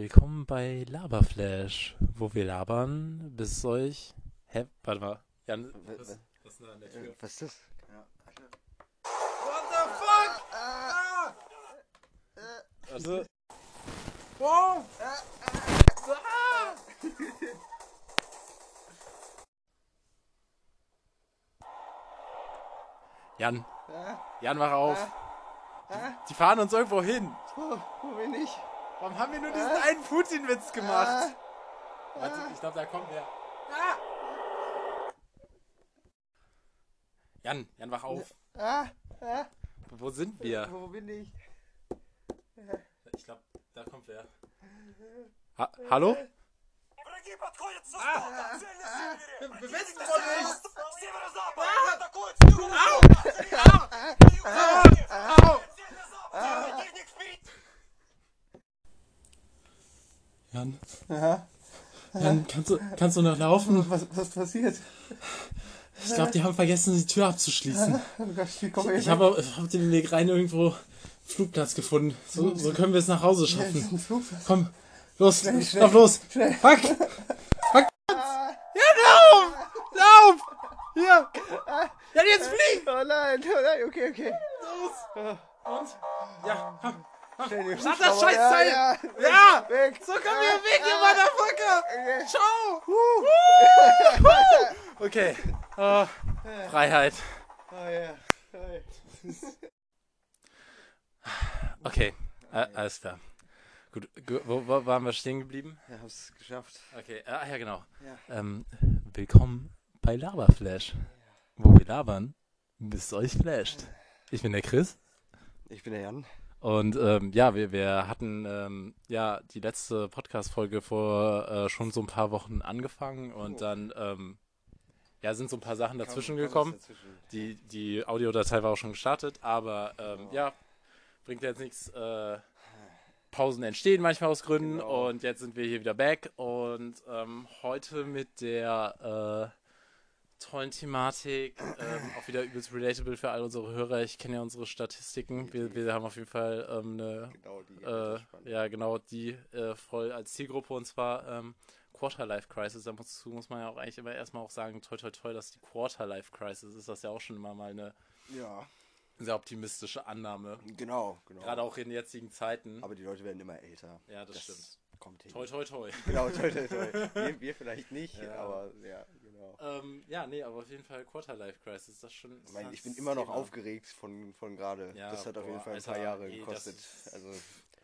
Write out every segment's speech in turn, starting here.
Willkommen bei Laberflash, wo wir labern, bis euch. Hä? Warte mal. Jan, W- was, was ist an der Tür? Was ist das? Ja. What the fuck? Ah! Also. Wow! Ah! Jan, Ja, Jan, wach auf. ah, Die fahren uns irgendwo hin. wo, wo bin ich? Warum haben wir nur diesen einen Putin-Witz gemacht? Warte, ich glaube, da kommt wer. Ah! Jan, Jan, wach auf. Ah, ah, Wo sind wir? wo bin ich? Ich glaube, da kommt wer. Ha Hallo? Враги подходят со А! востока! Цель на севере! bewegst Противник dich с nicht! северо- Северо-запад! Атакуют с юго-востока! Au! Цель на запад! Противник впереди! Jan, Aha. Jan kannst, du, kannst du noch laufen? Was, was passiert? Ich glaube, die haben vergessen, die Tür abzuschließen. Oh ich Ich habe hab den Weg rein irgendwo Flugplatz gefunden. So, so können wir es nach Hause schaffen. Komm, los, schnell. lauf los. Schnell. Fuck! Fuck! Ja, lauf! Lauf! Hier! Ja, jetzt flieg! Oh nein, oh nein, okay, okay. Los! Und? Ja, komm. Start das. Scheißteil! Ja, ja, Ja! weg. So kommen wir weg, ihr Motherfucker! Okay. Ciao! Okay. Oh, Freiheit. Oh ja. Ja. Okay, alles klar. Gut, gu- wo, wo waren wir stehen geblieben? Haben es geschafft. Okay, ah, ja, genau. Ja. Ähm, willkommen bei Laberflash, wo wir labern, bis es euch flasht. Ich bin der Chris Ich bin der Jan. Und ähm, ja, wir, wir hatten ähm, ja die letzte Podcast-Folge vor äh, schon so ein paar Wochen angefangen und Oh. dann ähm, ja, sind so ein paar Sachen dazwischen was gekommen. dazwischen. Die, die Audiodatei war auch schon gestartet, aber ähm, ja, bringt jetzt nichts. Äh, Pausen entstehen manchmal aus Gründen Genau. und jetzt sind wir hier wieder back und ähm, heute mit der äh, tollen Thematik, ähm, auch wieder übelst relatable für all unsere Hörer. Ich kenne ja unsere Statistiken. Wir, wir haben auf jeden Fall ähm, eine, Genau die. äh, ja genau, die äh, voll als Zielgruppe und zwar ähm, Quarter Life Crisis. Da muss, man ja auch eigentlich immer erstmal auch sagen, toi toi toi, dass die Quarter Life Crisis ist. Das ist ja auch schon immer mal eine ja, sehr optimistische Annahme. genau, genau. Gerade auch in jetzigen Zeiten. Aber die Leute werden immer älter. Ja, das stimmt. Kommt hin. Toi toi toi. Genau, toll, toll, toll. Wir, wir vielleicht nicht, Ja. aber ja, genau. Ähm, ja, nee, aber auf jeden Fall Quarter Life Crisis, das schon. Ich, meine, ich bin immer noch Thema. aufgeregt von, von gerade. Ja, das hat auf boah, jeden Fall ein Alter, paar Jahre gekostet. Also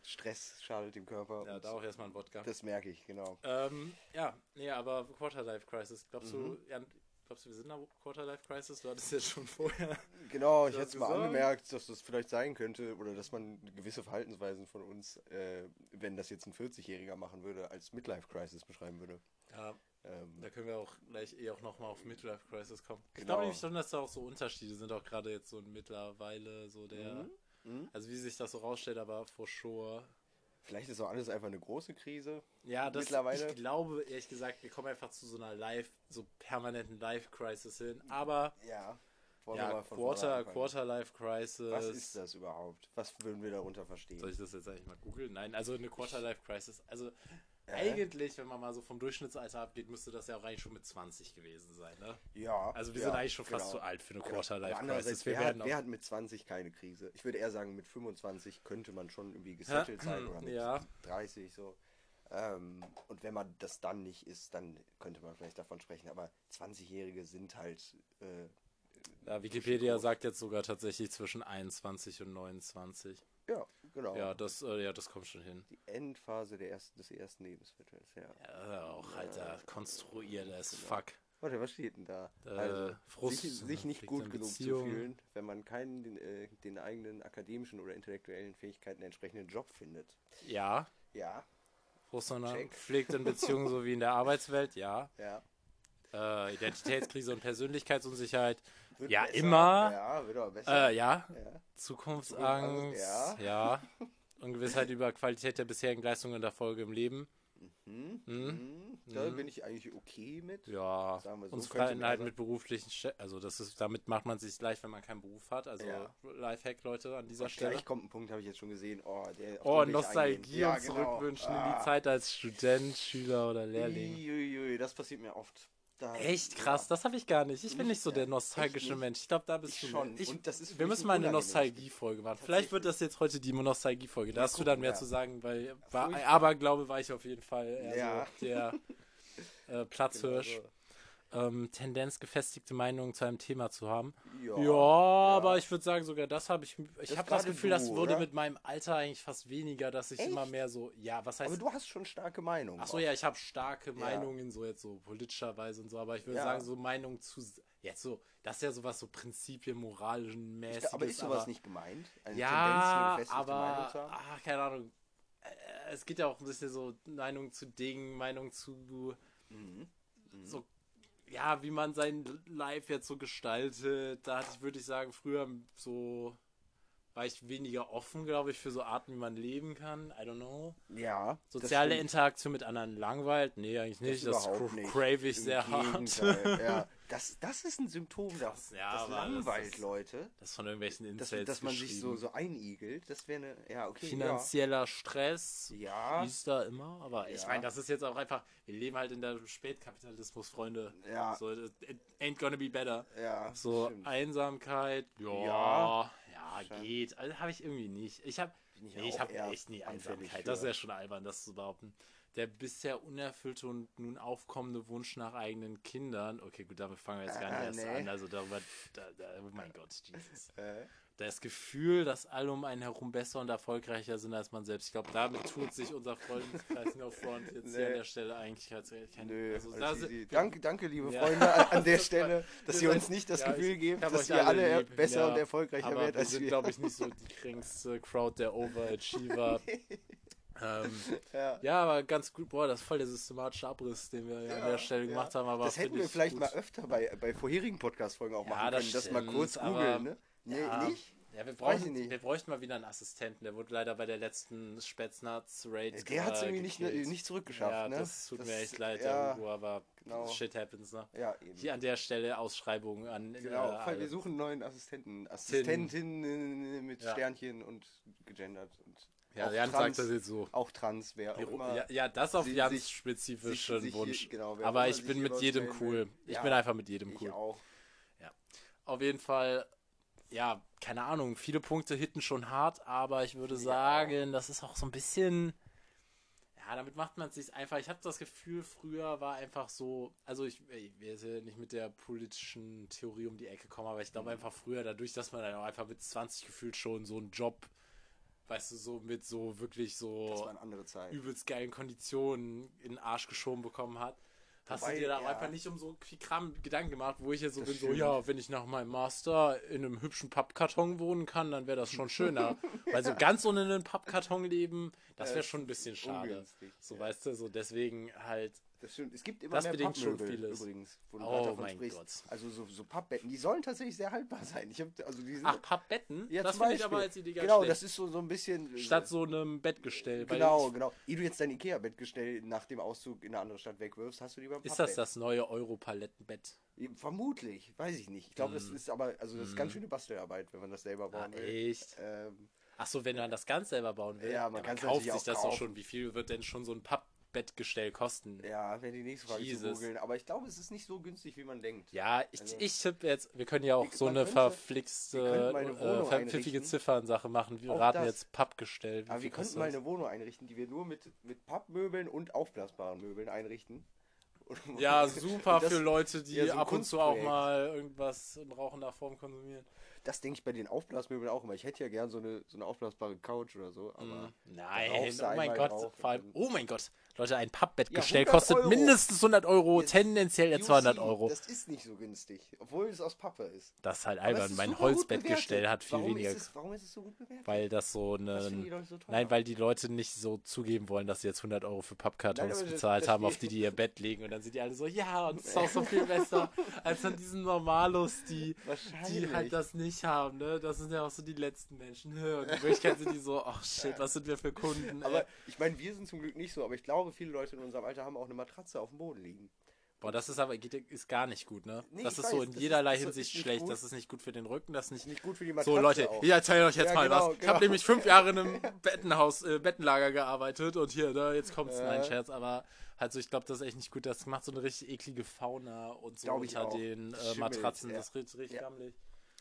Stress schadet dem Körper. Ja, da auch erstmal ein Wodka. das merke ich, genau. Ähm, ja, nee, aber Quarter Life Crisis, glaubst du, Mhm. Jan, glaubst du, wir sind in der Quarter Life Crisis? Du hattest jetzt schon vorher. Genau, ich hätte es mal angemerkt, dass das vielleicht sein könnte oder dass man gewisse Verhaltensweisen von uns, äh, wenn das jetzt ein 40-Jähriger machen würde, als Midlife-Crisis beschreiben würde. Ja, Ähm, da können wir auch gleich eh auch nochmal auf Midlife Crisis kommen. Ich Genau. glaube nämlich schon, dass da auch so Unterschiede sind, auch gerade jetzt so mittlerweile so der. Mhm. Mhm. Also wie sich das so rausstellt, aber for sure. Vielleicht ist auch alles einfach eine große Krise. Ja, das, Mittlerweile- ich glaube, ehrlich gesagt, wir kommen einfach zu so einer Live, so permanenten Life-Crisis hin. Aber Ja. Ja, Quarter, anfangen? Quarter Life Crisis. Was ist das überhaupt? Was würden wir darunter verstehen? Soll ich das jetzt eigentlich mal googeln? Nein, also eine Quarter Life Crisis. Also Äh? eigentlich, wenn man mal so vom Durchschnittsalter abgeht, müsste das ja auch eigentlich schon mit 20 gewesen sein, ne? Ja. Also wir ja, sind eigentlich schon fast genau. so alt für eine. Quarter Life Aber andererseits, Crisis. Wir wer, hat, wer hat mit 20 keine Krise? Ich würde eher sagen, mit 25 könnte man schon irgendwie gesettelt sein oder mit Ja. 30 so. Ähm, und wenn man das dann nicht ist, dann könnte man vielleicht davon sprechen. Aber 20-Jährige sind halt. Äh, ja, Wikipedia sagt jetzt sogar tatsächlich zwischen 21 und 29. ja, genau. Ja, das, äh, ja, das kommt schon hin. Die Endphase der ersten, des ersten Lebensviertels, ja. Ja, auch, Alter, konstruiert as fuck. Warte, was steht denn da? Äh, also, Frust, sich, sich nicht gut genug zu Beziehungen. fühlen, wenn man keinen den, äh, den eigenen akademischen oder intellektuellen Fähigkeiten entsprechenden Job findet. Ja, Ja, Frust Check. pflegt in Beziehungen sowie in der Arbeitswelt, ja. ja. Äh, Identitätskrise und Persönlichkeitsunsicherheit, Wird Ja, besser. immer. Ja, wird aber besser. äh, ja. ja. Zukunftsangst, Zukunftsangst, ja. Ungewissheit über Qualität der bisherigen Leistungen und Erfolge im Leben. Hm? Hm? Hm? Da Hm. bin ich eigentlich okay mit. Ja, Sagen wir so, halt sein. mit beruflichen, Ste also das ist, damit macht man sich leicht, wenn man keinen Beruf hat. Also Ja. Lifehack, Leute, an dieser Und Stelle. Gleich kommt ein Punkt, habe ich jetzt schon gesehen. Oh, der, Oh, Nostalgie. Ja, und genau. zurückwünschen in Ah. die Zeit als Student, Schüler oder Lehrling. Uiuiui, das passiert mir oft. Da, Echt krass, das habe ich gar nicht. Ich bin nicht so der nostalgische. Mensch. Ich glaube, da bist du schon. Ich, wir müssen mal eine Nostalgie-Folge machen. Vielleicht wird das jetzt heute die Nostalgie-Folge. Da hast du dann mehr ja. zu sagen, weil Furchtbar. Aberglaube war ich auf jeden Fall eher Ja. so der äh, Platzhirsch. Genau ähm, Tendenz, gefestigte Meinungen zu einem Thema zu haben. Ja, Ja, aber ich würde sagen, sogar das habe ich. Ich habe das Gefühl, du, das wurde oder? mit meinem Alter eigentlich fast weniger, dass ich Echt? immer mehr so. Ja, was heißt. Aber du hast schon starke Meinungen. Ach so, ja, ich habe starke Meinungen, so jetzt so politischerweise und so, aber ich würde Ja. sagen, so Meinungen zu. Jetzt so, das ist ja sowas so Prinzipien, moralischen, mäßiges. Ich, aber ist sowas aber, nicht gemeint? Eine Ja, Tendenz, eine aber. Ach, keine Ahnung. Äh, Es geht ja auch ein bisschen so Meinung zu Dingen, Meinung zu. Mhm. so, ja, wie man sein Life jetzt so gestaltet. Da hatte ich, würde ich sagen, früher so war ich weniger offen, glaube ich, für so Arten, wie man leben kann. I don't know. Ja. das Soziale. Interaktion mit anderen langweilt? Nee, eigentlich nicht. Das, cr- nicht. crave ich Im sehr hart. Gegenteil, Ja, das, das ist ein Symptom, das, ja, das das langweilt ist- Leute. Das von irgendwelchen Dass, Incels dass man sich so, so einigelt, das wäre eine. Ja, okay. Finanzieller Stress Ja. ist da immer, aber ich Ja. meine, das ist jetzt auch einfach, wir leben halt in der Spätkapitalismus, Freunde. Ja. So, it ain't gonna be better. Ja, ja So stimmt. Einsamkeit, ja, Ja. Schein- geht. Also habe ich irgendwie nicht. Ich habe ich nee, ich eher echt nie Einsamkeit. Das ist ja schon albern, das zu behaupten. Der bisher unerfüllte und nun aufkommende Wunsch nach eigenen Kindern. Okay, gut, damit fangen wir jetzt gar nicht Ah, erst nee. an. Also darüber, da, da, oh mein Gott, Jesus. Äh, Das Gefühl, dass alle um einen herum besser und erfolgreicher sind als man selbst. Ich glaube, damit tut sich unser Freundeskreis No Front jetzt hier Nee. an der Stelle eigentlich kein, kein nö, also, da easy. sind- danke, danke, liebe Ja. Freunde, an, an der Das Stelle, dass wir ihr uns sind- nicht das ja, Gefühl ich gebt, dass ihr alle lieb. besser Ja, und erfolgreicher aber werdet wir als sind, wir. glaube ich, nicht so die geringste Crowd der Overachiever. ähm, ja. ja, aber ganz gut. Boah, das ist voll der systematische Abriss, den wir an der Stelle gemacht haben. Aber das hätten wir ich vielleicht gut. mal öfter bei, bei vorherigen Podcast-Folgen auch Ja, machen das können, dass mal stimmt, kurz googeln, ne? Nee, Ja. nicht? Ja, wir, brauchen, ich wir bräuchten mal wieder einen Assistenten. Der wurde leider bei der letzten Spätznats Raid. Der hat es äh, irgendwie nicht, gekillt. nicht zurückgeschafft, Ja, ne? das tut mir echt leid ja, irgendwo, aber genau. shit happens, ne? Ja, eben. Hier an der Stelle Ausschreibungen an. Genau, äh, weil wir suchen einen neuen Assistenten. Assistentin mit Ja. Sternchen und gegendert. Und Ja, auch Jan trans, sagt das jetzt so. Auch trans wäre auch immer. Ja, ja, das auf Jans sich- spezifischen sich- sich Wunsch. genau, wer aber auch ich bin sich mit jedem cool. will. Ich Ja, bin einfach mit jedem Ich cool. auch. Auf jeden Fall, ja, keine Ahnung, viele Punkte hitten schon hart, aber ich würde Ja. sagen, das ist auch so ein bisschen. Ja, damit macht man es sich einfach. Ich habe das Gefühl, früher war einfach so. Also, ich, ich will jetzt nicht mit der politischen Theorie um die Ecke kommen, aber ich Mhm. glaube einfach früher, dadurch, dass man dann auch einfach mit 20 gefühlt schon so einen Job, weißt du, so mit so wirklich so übelst geilen Konditionen in den Arsch geschoben bekommen hat. Hast Wobei, du dir da ja. einfach nicht um so viel Kram Gedanken gemacht, wo ich jetzt so Das bin, so, stimmt. ja, wenn ich nach meinem Master in einem hübschen Pappkarton wohnen kann, dann wäre das schon schöner. Weil so ganz ohne einen Pappkarton leben, das wäre Ja, schon ein bisschen schade. Ungünstig, So, ja. weißt du, so deswegen halt, Das stimmt. Es gibt immer Das mehr Pappmöbel übrigens. Wo du Oh gerade davon mein sprichst. Gott. Also so, so Pappbetten, die sollen tatsächlich sehr haltbar sein. Ich hab, also die sind, ach, Pappbetten? ja, das finde ich aber als Idee ganz Genau, schlecht. das ist so, so ein bisschen... Statt so einem Bettgestell. Genau, genau. Ehe du jetzt dein Ikea-Bettgestell nach dem Auszug in eine andere Stadt wegwirfst, hast du lieber ein Ist das Pappbett. das neue Europalettenbett? Vermutlich, weiß ich nicht. Ich glaube, das Hm. ist aber, also das ist ganz schöne Bastelarbeit, wenn man das selber Ah, bauen will. echt? Ähm, Ach so, wenn man das ganz selber bauen will. Ja, man kann's kauft sich das doch schon. Wie viel wird denn schon so ein Pappbettgestell kosten? ja, wäre die nächste Frage Jesus. zu googeln. Aber ich glaube, es ist nicht so günstig, wie man denkt. Ja, ich, Also- ich tippe jetzt, wir können ja auch so eine könnte- verflixte, äh, verpfiffige. Ziffernsache machen. Wir Auch raten das. jetzt Pappgestell. Aber wir könnten mal eine Wohnung einrichten, die wir nur mit, mit Pappmöbeln und aufblasbaren Möbeln einrichten. Ja, super das- für Leute, die ja, so ab und zu auch mal irgendwas in rauchender Form konsumieren. Das denke ich bei den Aufblasmöbeln auch immer. Ich hätte ja gern so eine, so eine aufblasbare Couch oder so. Aber Mm, da Nein, oh mein Gott. drauf Vor allem, oh mein Gott. Leute, ein Pappbettgestell Ja, 100 kostet Euro. mindestens 100 Euro, Jetzt- tendenziell etwa 200 UC, Euro. Das ist nicht so günstig, obwohl es aus Pappe ist. Das ist halt Aber albern. ist Mein Holzbettgestell hat viel warum weniger. Ist es, warum ist es so gut bewertet? Weil das so eine. So? Nein, weil die Leute nicht so zugeben wollen, dass sie jetzt 100 Euro für Pappkartons Nein, aber das- bezahlt das haben, auf die die ihr Bett legen. Und dann sind die alle so, ja, und es ist auch so viel besser als an diesen Normalos, die, die halt das nicht nicht haben, ne? Das sind ja auch so die letzten Menschen. Und in Wirklichkeit sind die so, ach shit, was sind wir für Kunden, ey. Aber ich meine, wir sind zum Glück nicht so, aber ich glaube, viele Leute in unserem Alter haben auch eine Matratze auf dem Boden liegen. Boah, das ist aber geht, ist gar nicht gut, ne? Nee, das ist so weiß, in das jederlei Hinsicht schlecht. gut. Das ist nicht gut für den Rücken, das ist nicht. Nicht gut für die Matratze So, Leute, auch. ich erzähle euch jetzt Ja, mal genau, was. Ich genau. habe nämlich fünf Jahre in einem Bettenhaus, äh, Bettenlager gearbeitet und hier, ne, jetzt kommt's. Ja. Nein, Scherz, aber halt so, ich glaube, das ist echt nicht gut. Das macht so eine richtig eklige Fauna und so unter auch. den äh, Matratzen. ja. Das ist richtig Ja. gammelig.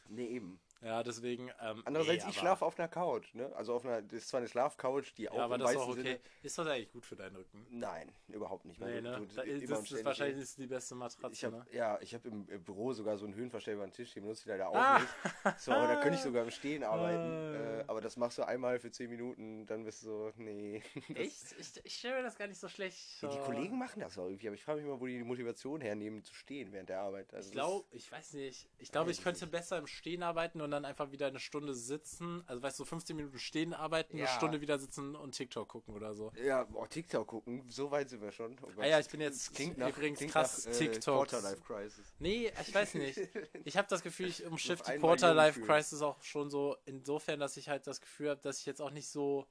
Nee, eben. Ja, deswegen. Ähm, Andererseits, nee, ich schlafe auf einer Couch, ne? Also auf einer, das ist zwar eine Schlafcouch, die auch Ja, aber im das ist auch okay. Sinne... Ist das eigentlich gut für deinen Rücken? Nein, überhaupt nicht. Nee, weil ne? Da, immer das ist wahrscheinlich ist die beste Matratze, Ich hab, ne? ja, ich habe im Büro sogar so einen höhenverstellbaren Tisch, den benutze ich leider auch Ah. nicht. So, aber da könnte ich sogar im Stehen arbeiten. Ah. Äh, aber das machst du einmal für 10 Minuten, dann bist du so, nee. Echt? Ich, ich stelle mir das gar nicht so schlecht. Ja, die Kollegen machen das auch irgendwie, aber ich frage mich mal, wo die die Motivation hernehmen, zu stehen während der Arbeit. Also Ich glaube, ich weiß nicht. Ich glaube, ich ich könnte nicht. besser im Stehen arbeiten und dann einfach wieder eine Stunde sitzen. Also, weißt du, 15 Minuten stehen arbeiten, Ja. eine Stunde wieder sitzen und TikTok gucken oder so. Ja, oh, TikTok gucken, so weit sind wir schon. Oh. Ah ja, ich bin jetzt klingt nach, übrigens klingt krass nach, äh, TikToks. Quarterlife Crisis. Nee, ich weiß nicht. Ich habe das Gefühl, ich umschiff Auf die einmal Quarter jung Life fühlen. Crisis auch schon so insofern, dass ich halt das Gefühl habe, dass ich jetzt auch nicht so.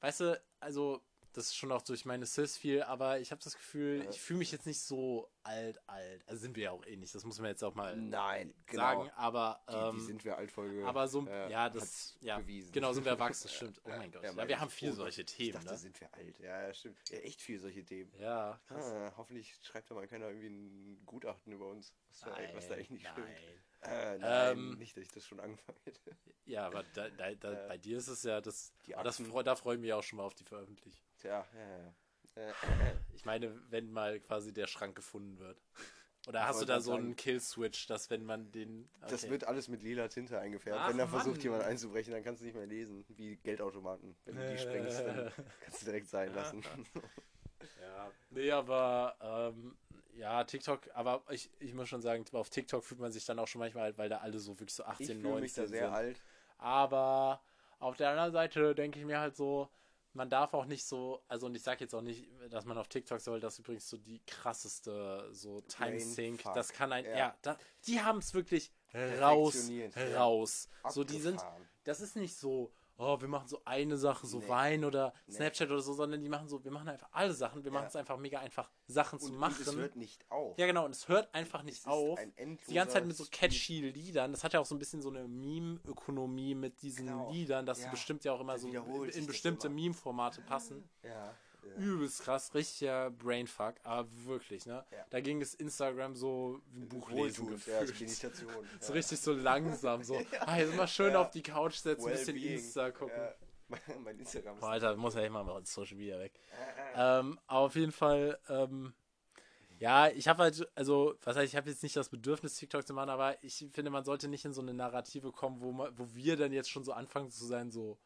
Weißt du, also, das ist schon auch durch meine Sis viel, aber ich habe das Gefühl, ich fühle mich jetzt nicht so alt, alt. Also sind wir ja auch eh nicht, das muss man jetzt auch mal Nein, genau. sagen, aber. Die, Ähm, die sind wir Altfolge. aber so, äh, ja, das, ja, bewiesen. genau, sind wir erwachsen, stimmt. Oh mein Gott. ja, Ja, wir ich. haben viel Oh, solche Ich Themen, dachte, ne? sind wir alt. Ja, stimmt. Ja, echt viel solche Themen. Ja, krass. Ah, hoffentlich schreibt da mal keiner irgendwie ein Gutachten über uns, was, da, was da nicht nein. stimmt. Äh, nein, Ähm, nicht, dass ich das schon angefangen hätte. Ja, aber da, da, da, Äh, bei dir ist es ja das. das da freuen wir ja auch schon mal auf die Veröffentlichung. Tja, ja, ja. Äh, Ich meine, wenn mal quasi der Schrank gefunden wird. Oder Ich hast du da so einen Kill-Switch, dass wenn man den. Das okay. wird alles mit lila Tinte eingefärbt. Ach, Wenn da Mann. versucht jemand einzubrechen, dann kannst du nicht mehr lesen, wie Geldautomaten. Wenn du die sprengst, dann kannst du direkt sein lassen. Ja. Nee, aber ähm, ja, TikTok, aber ich, ich muss schon sagen, auf TikTok fühlt man sich dann auch schon manchmal alt, weil da alle so wirklich so 18, Ich fühle 19 mich da sehr sind. alt. Aber auf der anderen Seite denke ich mir halt so, man darf auch nicht so, also und ich sage jetzt auch nicht, dass man auf TikTok soll, das ist übrigens so die krasseste, so Time Sync, das kann ein, ja, Ja. da, die haben es wirklich raus, raus. So, die sind, Abgefahren. das ist nicht so, oh, wir machen so eine Sache, so Nee. Wein oder Nee. Snapchat oder so, sondern die machen so, wir machen einfach alle Sachen, wir Ja. machen es einfach mega einfach, Sachen zu Und, und machen. es hört nicht auf. ja, genau, und es hört einfach nicht auf. Die ganze Zeit mit so catchy Liedern. Das hat ja auch so ein bisschen so eine Meme-Ökonomie mit diesen Genau. Liedern, dass Ja. sie bestimmt ja auch immer Das so in bestimmte. Meme-Formate passen. Ja, ja. Übelst krass, richtiger Brainfuck, aber wirklich, ne? Ja. Da ging es Instagram so wie ein Buch lesen Wohltuend, ja, als gefühlt. Meditation. So ja. richtig so langsam, so, ah, jetzt mal schön Ja. auf die Couch setzen, ein bisschen. Insta gucken. Ja. Mein- Instagram ist Boah, Alter, muss ja immer mal ins Social Media weg. Äh, Ähm, aber auf jeden Fall, ähm, ja, ich habe halt, also, was heißt, ich habe jetzt nicht das Bedürfnis, TikTok zu machen, aber ich finde, man sollte nicht in so eine Narrative kommen, wo, man, wo wir dann jetzt schon so anfangen zu sein, so,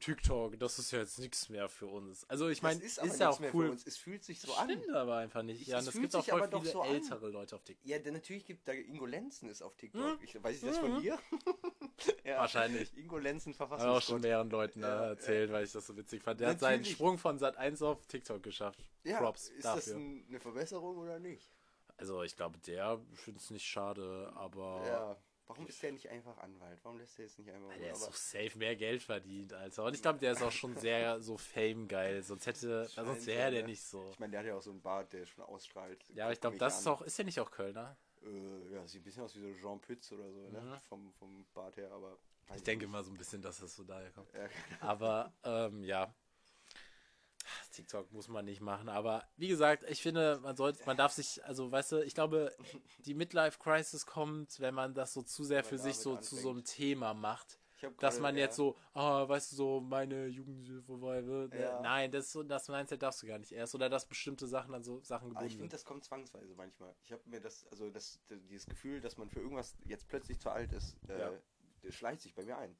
TikTok, das ist ja jetzt nichts mehr für uns. Also, ich meine, Das ist, aber ja auch mehr für cool. uns. Es fühlt sich so Das an. stimmt aber einfach nicht. Ich- ja, es gibt auch voll viele so an. ältere Leute auf TikTok. Ja, denn natürlich gibt da Ingo Lenzen ist auf TikTok. Hm? Ich, weiß ich das von dir? ja, Wahrscheinlich. Ingo Lenzen Habe auch schon mehreren Leuten Ja, äh, erzählt, weil ich das so witzig fand. Der hat Natürlich. seinen Sprung von Sat 1 auf TikTok geschafft. Ja, Props ist das dafür. ein, eine Verbesserung oder nicht? Also, ich glaube, der findet es nicht schade, aber. Ja. Warum ist der nicht einfach Anwalt? Warum lässt er jetzt nicht einfach Weil der ist so safe mehr Geld verdient, Alter. Und ich glaube, der ist auch schon sehr so Fame-geil. Sonst hätte, Scheint sonst so, wäre der ne? nicht so. Ich meine, der hat ja auch so einen Bart, der schon ausstrahlt. Ja, aber ich glaube, das an. ist auch, ist ja nicht auch Kölner? Äh, ja, sieht ein bisschen aus wie so Jean Pütz oder so, ne? Mhm. Vom, vom Bart her, aber. Ich denke nicht. mal so ein bisschen, dass das so daher kommt. Ja, Aber, ähm, ja. TikTok muss man nicht machen, aber wie gesagt, ich finde, man sollte, man darf sich, also weißt du, ich glaube, die Midlife-Crisis kommt, wenn man das so zu sehr für sich so damit zu so einem anfängt. Thema macht. dass man ja. jetzt so, ah, weißt du, so meine Jugend vorbei wird. Ja. Nein, das, ist so, das Mindset darfst du gar nicht erst. Oder dass bestimmte Sachen an so Sachen Aber ich gebunden finde, das kommt zwangsweise manchmal. Ich habe mir das, also das, dieses Gefühl, dass man für irgendwas jetzt plötzlich zu alt ist, äh, Ja. das schleicht sich bei mir ein.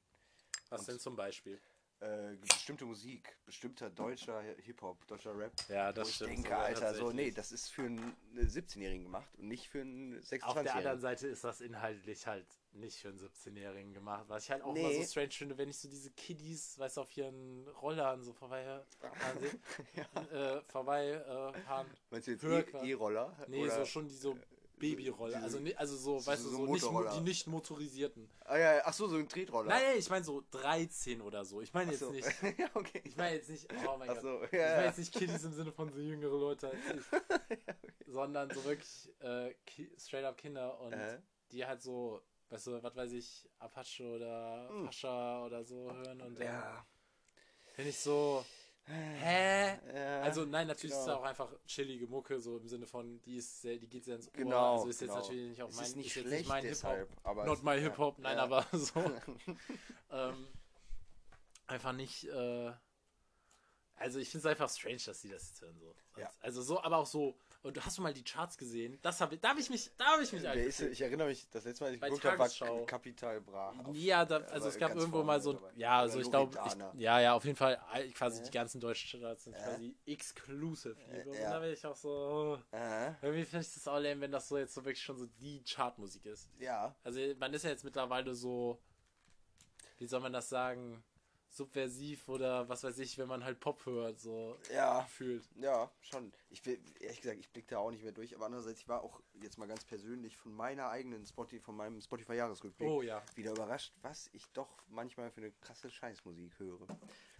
Was denn zum Beispiel? Äh, bestimmte Musik, bestimmter deutscher Hip-Hop, deutscher Rap. Ja, Wo das ich stimmt. denke, sogar Alter, so, nee, das ist für einen 17-Jährigen gemacht und nicht für einen Auf der anderen 26-Jährigen. Seite ist das inhaltlich halt nicht für einen 17-Jährigen gemacht. Was ich halt auch Nee. mal so strange finde, wenn ich so diese Kiddies, weißt du, auf ihren Rollern so vorbei fahren sehe, äh, vorbei äh, fahren. Meinst du jetzt E-. E-Roller? Nee, Oder- so schon die so Babyroller. Diese- Also, ni- also so, weißt du, so so, nicht, die nicht motorisierten. Ah ja, ach so, so ein Tretroller. Nein, nein, ich meine so 13 oder so. Ich meine jetzt so. nicht. ja, okay. Ich meine jetzt nicht, oh mein Ach Gott. so, Ich ja, meine ja. jetzt nicht Kiddies im Sinne von so jüngere Leute als ich. Sondern so wirklich äh, straight up Kinder und Äh. die halt so, weißt du, was weiß ich, Apache oder Hm. Pascha oder so hören und dann Ja. finde ich so, hä? Ja, Also nein, natürlich ist es genau. auch einfach chillige Mucke, so im Sinne von, die ist sehr, die geht sehr ins Ohr. Genau, Also ist genau. jetzt natürlich nicht auch mein, ist nicht jetzt schlecht mein deshalb, Hip-Hop. aber Not my ja, Hip-Hop, nein, ja. aber so. ähm, einfach nicht, äh, also ich finde es einfach strange, dass die das jetzt hören so. Ja. Also so, aber auch so, und hast du mal die Charts gesehen? Das ich, da habe ich mich, da habe ich mich alt ist, ich erinnere mich, das letzte Mal, als ich geguckt habe, war. Kapital Bra. Ja, da, also aber es gab irgendwo mal so, dabei. ja, also ich glaube, ja, ja, auf jeden Fall all- quasi Ja. die ganzen deutschen Charts sind quasi exclusive. Äh, und ja. da bin ich auch so, Äh, irgendwie finde ich das auch lame, wenn das so jetzt so wirklich schon so die Chartmusik ist. ja, Also man ist ja jetzt mittlerweile so, wie soll man das sagen, subversiv oder was weiß ich, wenn man halt Pop hört, so ja, fühlt. ja, schon. Ich will, ehrlich gesagt, ich blicke da auch nicht mehr durch, aber andererseits, ich war auch jetzt mal ganz persönlich von meiner eigenen Spotify, von meinem Spotify-Jahresrückblick Oh ja. wieder überrascht, was ich doch manchmal für eine krasse Scheißmusik höre.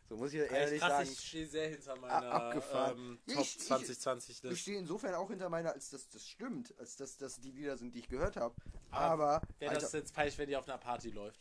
So muss ich ehrlich krass, sagen. ich stehe sehr hinter meiner abgefahren. ähm, Top ich- ich- 2020 Ich Liste. stehe insofern auch hinter meiner, als dass das stimmt, als dass das die Lieder sind, die ich gehört habe. Aber Wäre das jetzt peinlich, wenn die auf einer Party läuft?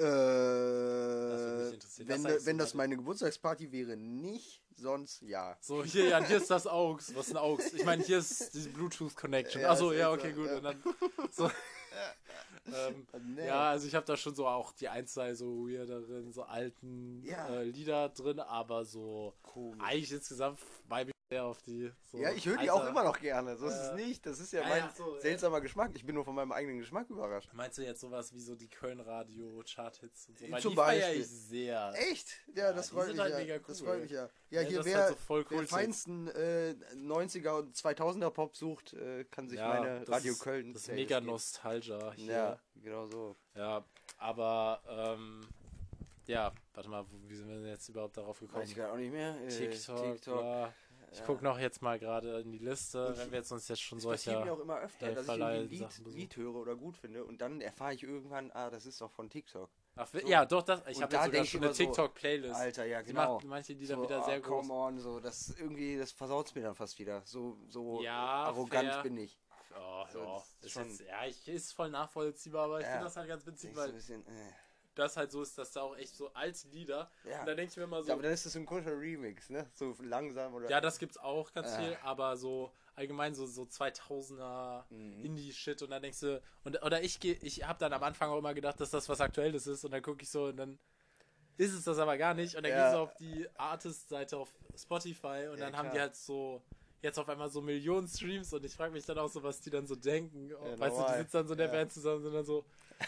Äh, wenn, Das wenn das mal. meine Geburtstagsparty wäre, nicht, sonst ja. So, hier, ja, hier ist das AUX. Was ist ein AUX? Ich meine, hier ist die Bluetooth-Connection. Ja, Achso, ja, okay, so, gut. ja. Dann, so. ähm, Nee. Ja, also ich habe da schon so auch die ein, zwei so weirderen, so alten Ja. äh, Lieder drin, aber so Komisch. eigentlich insgesamt vibe ich sehr auf die. So Ja, ich höre die Alter, auch immer noch gerne. So ist es Äh, nicht. Das ist ja ja, mein ja, so, ja. seltsamer Geschmack. Ich bin nur von meinem eigenen Geschmack überrascht. Meinst du jetzt sowas wie so die Köln-Radio-Chart-Hits und so? Weil Zum die Beispiel. ich sehr. Echt? Ja, Ja, das freut mich halt ja. mega Das cool. freut mich ja. Ja, Ja, hier das wer, halt so wer feinsten äh, 90er und 2000er Pop sucht, äh, kann sich meine das Radio ist, Köln Das ist mega. Nostalgia hier. Ja, genau so. Ja, aber ähm, ja, warte mal, wie sind wir denn jetzt überhaupt darauf gekommen? Weiß ich gerade auch nicht mehr. Äh, TikTok, bla. Ich ja. guck noch jetzt mal gerade in die Liste, Und wenn wir jetzt uns jetzt schon Das passiert mir auch immer öfter, dass ich ein Lied. Lied höre oder gut finde und dann erfahre ich irgendwann, ah, das ist doch von TikTok. Ach, so. ja, doch, das, ich habe da sogar ich schon eine so, TikTok-Playlist. Alter, ja, genau. macht manche Lieder so, wieder ah, sehr groß. come on, so, das irgendwie, das versaut mir dann fast wieder. So, so Ja, arrogant fair. bin ich. Oh, So, ja, das ist schon- jetzt, ja, ich ist voll nachvollziehbar, aber ich Ja. finde das halt ganz witzig, Denkst du ein weil bisschen, äh. Das halt so ist, dass da auch echt so alte Lieder. Ja. Und da denke ich mir immer so, Ja, aber dann ist das ein komischer Remix, ne? So langsam oder. Ja, das gibt's auch ganz Ah. viel, aber so allgemein so, so 2000er Mhm. Indie-Shit und dann denkst du, und, oder ich gehe, ich habe dann am Anfang auch immer gedacht, dass das was Aktuelles ist und dann gucke ich so und dann ist es das aber gar nicht und dann Ja. gehst du auf die Artist-Seite auf Spotify und Ja, dann haben die klar. halt so jetzt auf einmal so Millionen Streams und ich frage mich dann auch so, was die dann so denken. weißt du, die normal. sitzen dann so in der Ja. Band zusammen und sind dann so,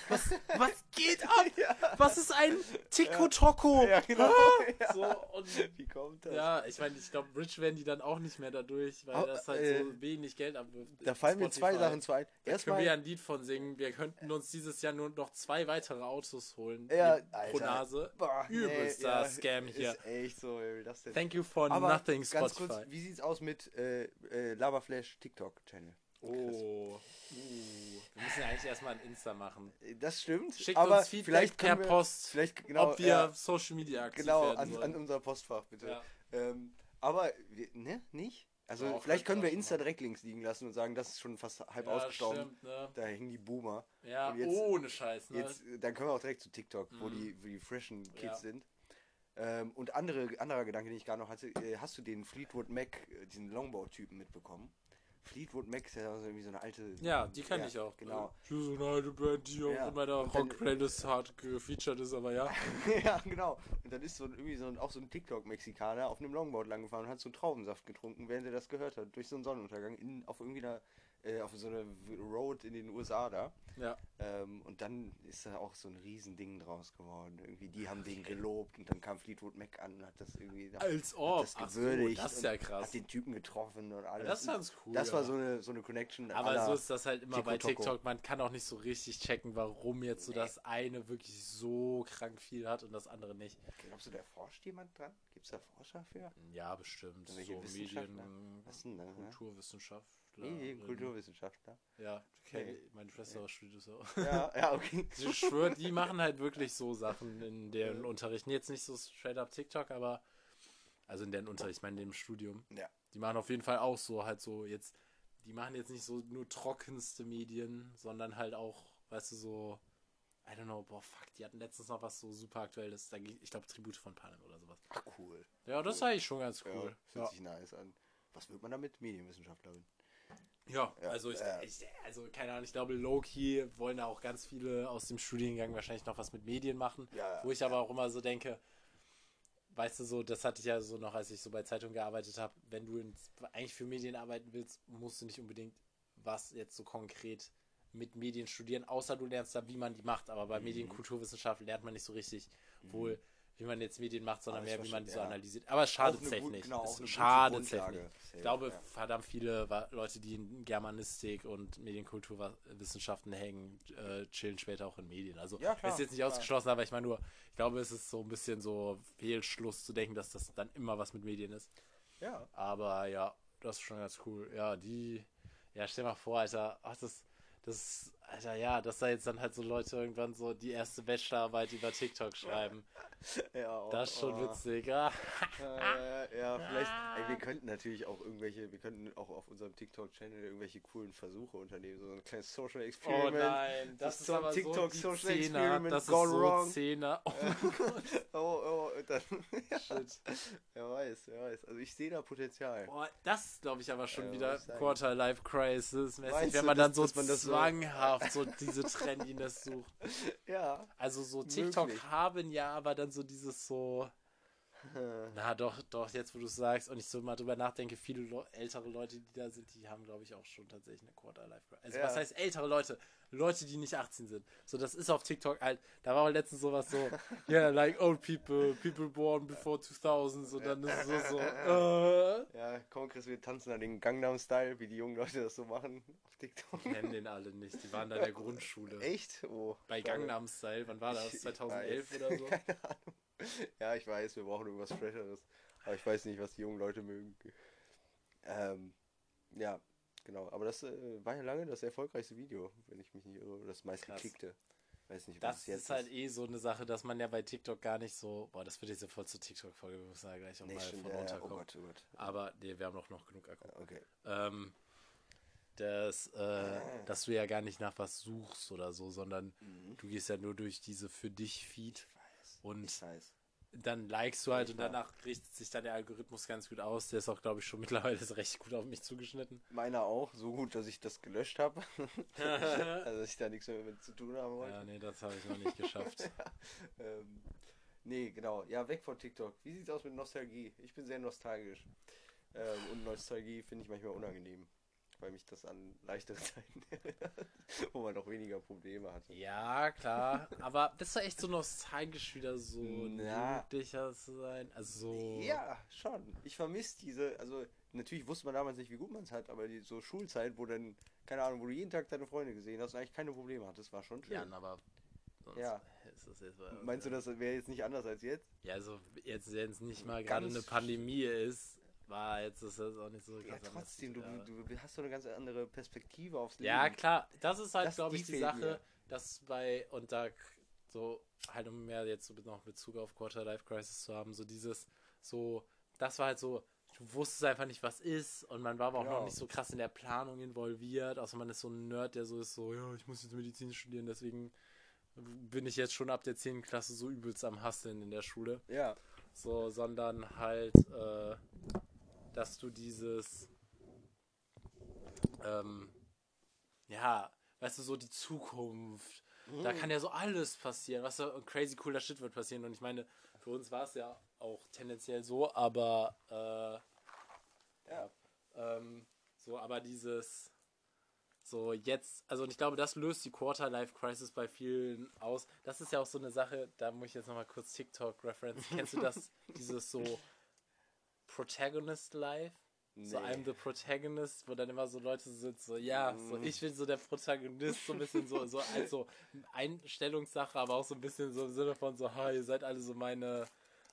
was, was geht ab? Ja. Was ist ein Tico-Toco? Ja, genau. Ja. So, und Wie kommt das? ja, ich meine, ich glaube, rich werden die dann auch nicht mehr dadurch, weil Oh, das halt äh, so wenig Geld abwirft. Da fallen mir zwei. Sachen zu ein. Da können wir ja Erstmal, ein Lied von singen. Wir könnten uns dieses Jahr nur noch zwei weitere Autos holen. Ja, pro Alter. Nase. boah, übelster Scam hier. Ist echt so, ey, das denn? Thank you for Aber nothing, ganz Spotify. kurz, wie sieht's aus mit äh, äh, Laberflash TikTok-Channel? Oh. Uh. Wir müssen ja eigentlich erstmal ein Insta machen. Das stimmt. Schickt aber uns Feedback vielleicht per wir, Post, Vielleicht genau, ob wir ja, Social Media aktiv genau an, an unser Postfach bitte. Ja. Ähm, aber ne, nicht? Also Doch, vielleicht können wir Insta direkt links liegen lassen und sagen, das ist schon fast halb ja, ausgestorben. Stimmt, ne? Da hängen die Boomer. Ja, jetzt- ohne Scheiß, ne? Jetzt, äh, dann können wir auch direkt zu TikTok, wo Mhm. die, wo die freshen Kids Ja. sind. Ähm, und andere, anderer Gedanke, den ich gerade noch hatte, äh, hast du den Fleetwood Mac, äh, diesen Longbow-Typen mitbekommen? Fleetwood Mac ist ja so irgendwie so eine alte. Ja, die kenne Ja, ich auch. Genau. Das ist so eine alte Band, die Ja. auch in meiner Rock-Playlist hart gefeatured ist, aber ja. ja, genau. Und dann ist so ein, irgendwie so ein, auch so ein TikTok-Mexikaner auf einem Longboard langgefahren und hat so einen Traubensaft getrunken, während er das gehört hat, durch so einen Sonnenuntergang in, auf irgendwie einer, äh, auf so einer Road in den USA da. Ja. Ähm, und dann ist da auch so ein Riesending draus geworden. Irgendwie, die haben den gelobt und dann kam Fleetwood Mac an und hat das irgendwie Als ob. das Ach so, gewürdigt. das ist ja krass. Hat den Typen getroffen und alles. das ist ganz cool. Das ja. war so eine, so eine Connection. Aber so ist das halt immer bei. TikTok. Man kann auch nicht so richtig checken, warum jetzt so das eine wirklich so krank viel hat und das andere nicht. Glaubst du, da forscht jemand dran? Gibt es da Forscher für? Ja, bestimmt. So? Medien, Was denn da? ne? Kulturwissenschaft. Medien, Kulturwissenschaftler. Ja, okay. Okay. meine Schwester studiert so. Ja, ja, okay. Ich schwöre, die machen halt wirklich so Sachen in deren Unterricht. Jetzt nicht so straight up TikTok, aber also in deren Unterricht, ich meine in dem Studium. Ja. Die machen auf jeden Fall auch so halt so jetzt, die machen jetzt nicht so nur trockenste Medien, sondern halt auch, weißt du, so, I don't know, boah, fuck, die hatten letztens noch was so super aktuelles, da ging- ich glaube Tribute von Panem oder sowas. Ach, cool. Ja, das war eigentlich schon ganz Ja, cool. hört Ja, sich nice an. Was wird man damit? Medienwissenschaftlerin. Ja, Ja, also ich, ja. ich, also keine Ahnung, ich glaube, low-key wollen da auch ganz viele aus dem Studiengang wahrscheinlich noch was mit Medien machen. Ja, Wo ich aber auch immer so denke, weißt du so, das hatte ich ja so noch, als ich so bei Zeitungen gearbeitet habe, wenn du ins, eigentlich für Medien arbeiten willst, musst du nicht unbedingt was jetzt so konkret mit Medien studieren, außer du lernst da, wie man die macht. Aber bei Mhm. Medienkulturwissenschaft lernt man nicht so richtig wohl, wie man jetzt Medien macht, sondern ich mehr, wie man die so analysiert. Aber gut- nicht. genau, nicht. Safe, Ich glaube, ja. verdammt viele Leute, die in Germanistik und Medienkulturwissenschaften hängen, äh, chillen später auch in Medien. Also Ja, klar, ist jetzt nicht klar. ausgeschlossen, aber ich meine nur, ich glaube, es ist so ein bisschen so Fehlschluss zu denken, dass das dann immer was mit Medien ist. Ja. Aber ja, das ist schon ganz cool. Ja, die, ja, stell mal vor, Alter, ach, das, das, Alter, ja, dass da jetzt dann halt so Leute irgendwann so die erste Bachelorarbeit über TikTok schreiben. ja auch, Das ist schon oh. witzig, ja. Äh, ja, vielleicht. Ey, wir könnten natürlich auch irgendwelche, wir könnten auch auf unserem TikTok-Channel irgendwelche coolen Versuche unternehmen. So ein kleines Social Oh Experiment. nein, Das das, ist aber TikTok so Social Zehner, Experiment das ist gone so wrong. Zehner. Oh Oh, oh, und dann. shit. wer weiß, wer weiß. Also ich sehe da Potenzial. Boah, das glaube ich aber schon Ja, wieder. Quarter Life Crisis mäßig, wenn man dann so dass zwanghaft so diese Trendiness sucht. Ja. Also so TikTok Möglich. haben ja, aber dann so dieses so, na doch, doch, jetzt wo du es sagst und ich so mal drüber nachdenke, viele Leu- ältere Leute, die da sind, die haben glaube ich auch schon tatsächlich eine Quarter Life Crisis. Also Ja. was heißt ältere Leute? Leute, die nicht 18 sind. So, das ist auf TikTok halt, da war letztens sowas so, yeah, like old people, people born before 2000 und dann ist es so, so, äh, Ja, komm Chris, wir tanzen da den Gangnam-Style, wie die jungen Leute das so machen auf TikTok. kennen den alle nicht. Die waren da in der Grundschule. Echt? Oh. Bei schade. Gangnam Style, wann war das? Ich 2011 weiß. oder so? Keine Ahnung. Ja, ich weiß, wir brauchen irgendwas Fresheres. Aber ich weiß nicht, was die jungen Leute mögen. Ähm, ja, genau. Aber das äh, war ja lange das erfolgreichste Video, wenn ich mich nicht irre. Das meistgeklickte. Weiß nicht, was Das ist halt eh so eine Sache, dass man ja bei TikTok gar nicht so. Boah, das wird jetzt ja voll zur TikTok-Folge, wir müssen ja gleich auch Nee, mal stimmt, von oh runterkommen. Gott, oh Gott. Aber nee, wir haben doch noch genug Akku. Okay. Ähm, dass, äh, dass du ja gar nicht nach was suchst oder so, sondern du gehst ja nur durch diese für dich Feed und Ich weiß. dann likest du halt und Ja. danach richtet sich dann der Algorithmus ganz gut aus. Der ist auch, glaube ich, schon mittlerweile recht gut auf mich zugeschnitten. Meiner auch, so gut, dass ich das gelöscht habe. also, dass ich da nichts mehr mit zu tun haben wollte. Ja, nee, das habe ich noch nicht geschafft. Ähm, nee, genau. Ja, weg von TikTok. Wie sieht's aus mit Nostalgie? Ich bin sehr nostalgisch. Ähm, und Nostalgie finde ich manchmal unangenehm, weil mich das an leichtere Zeiten erinnert, wo man noch weniger Probleme hatte. Ja, klar. Aber bist du echt so nostalgisch wieder so jugendlicher zu sein? Also so. Ja, schon. Ich vermisse diese, also natürlich wusste man damals nicht, wie gut man es hat, aber die so Schulzeit, wo dann, keine Ahnung, wo du jeden Tag deine Freunde gesehen hast und eigentlich keine Probleme hattest, war schon schön. Ja, aber. Sonst Ja. Ist das jetzt, Meinst du, das wäre jetzt nicht anders als jetzt? Ja, also jetzt, wenn es nicht mal gerade eine Pandemie ist, war jetzt ist das auch nicht so Ja, krass trotzdem, du, anders. du hast so eine ganz andere Perspektive aufs Leben. Ja, klar, das ist halt, glaube die ich, die fehlt Sache, mir. dass bei, und da so halt um mehr jetzt so noch Bezug auf Quarter Life Crisis zu haben, so dieses, so, das war halt so, du wusstest einfach nicht, was ist und man war aber auch Genau. noch nicht so krass in der Planung involviert, außer man ist so ein Nerd, der so ist, so, ja, ich muss jetzt Medizin studieren, deswegen bin ich jetzt schon ab der 10. Klasse so übelst am Hasseln in der Schule. Ja, So, sondern halt, äh, dass du dieses, ähm, ja, weißt du, so die Zukunft, da kann ja so alles passieren, was so crazy cooler Shit wird passieren. Und ich meine, für uns war es ja auch tendenziell so, aber, äh, ja, ähm, so, aber dieses, so jetzt, also und ich glaube, das löst die Quarter Life Crisis bei vielen aus. Das ist ja auch so eine Sache, da muss ich jetzt nochmal kurz TikTok-Reference. Kennst du das, dieses so Protagonist Life? So Nee. I'm the Protagonist, wo dann immer so Leute sind, so, ja, so Mm. ich bin so der Protagonist, so ein bisschen so, so als so Einstellungssache, aber auch so ein bisschen so im Sinne von so, ha, ihr seid alle so meine,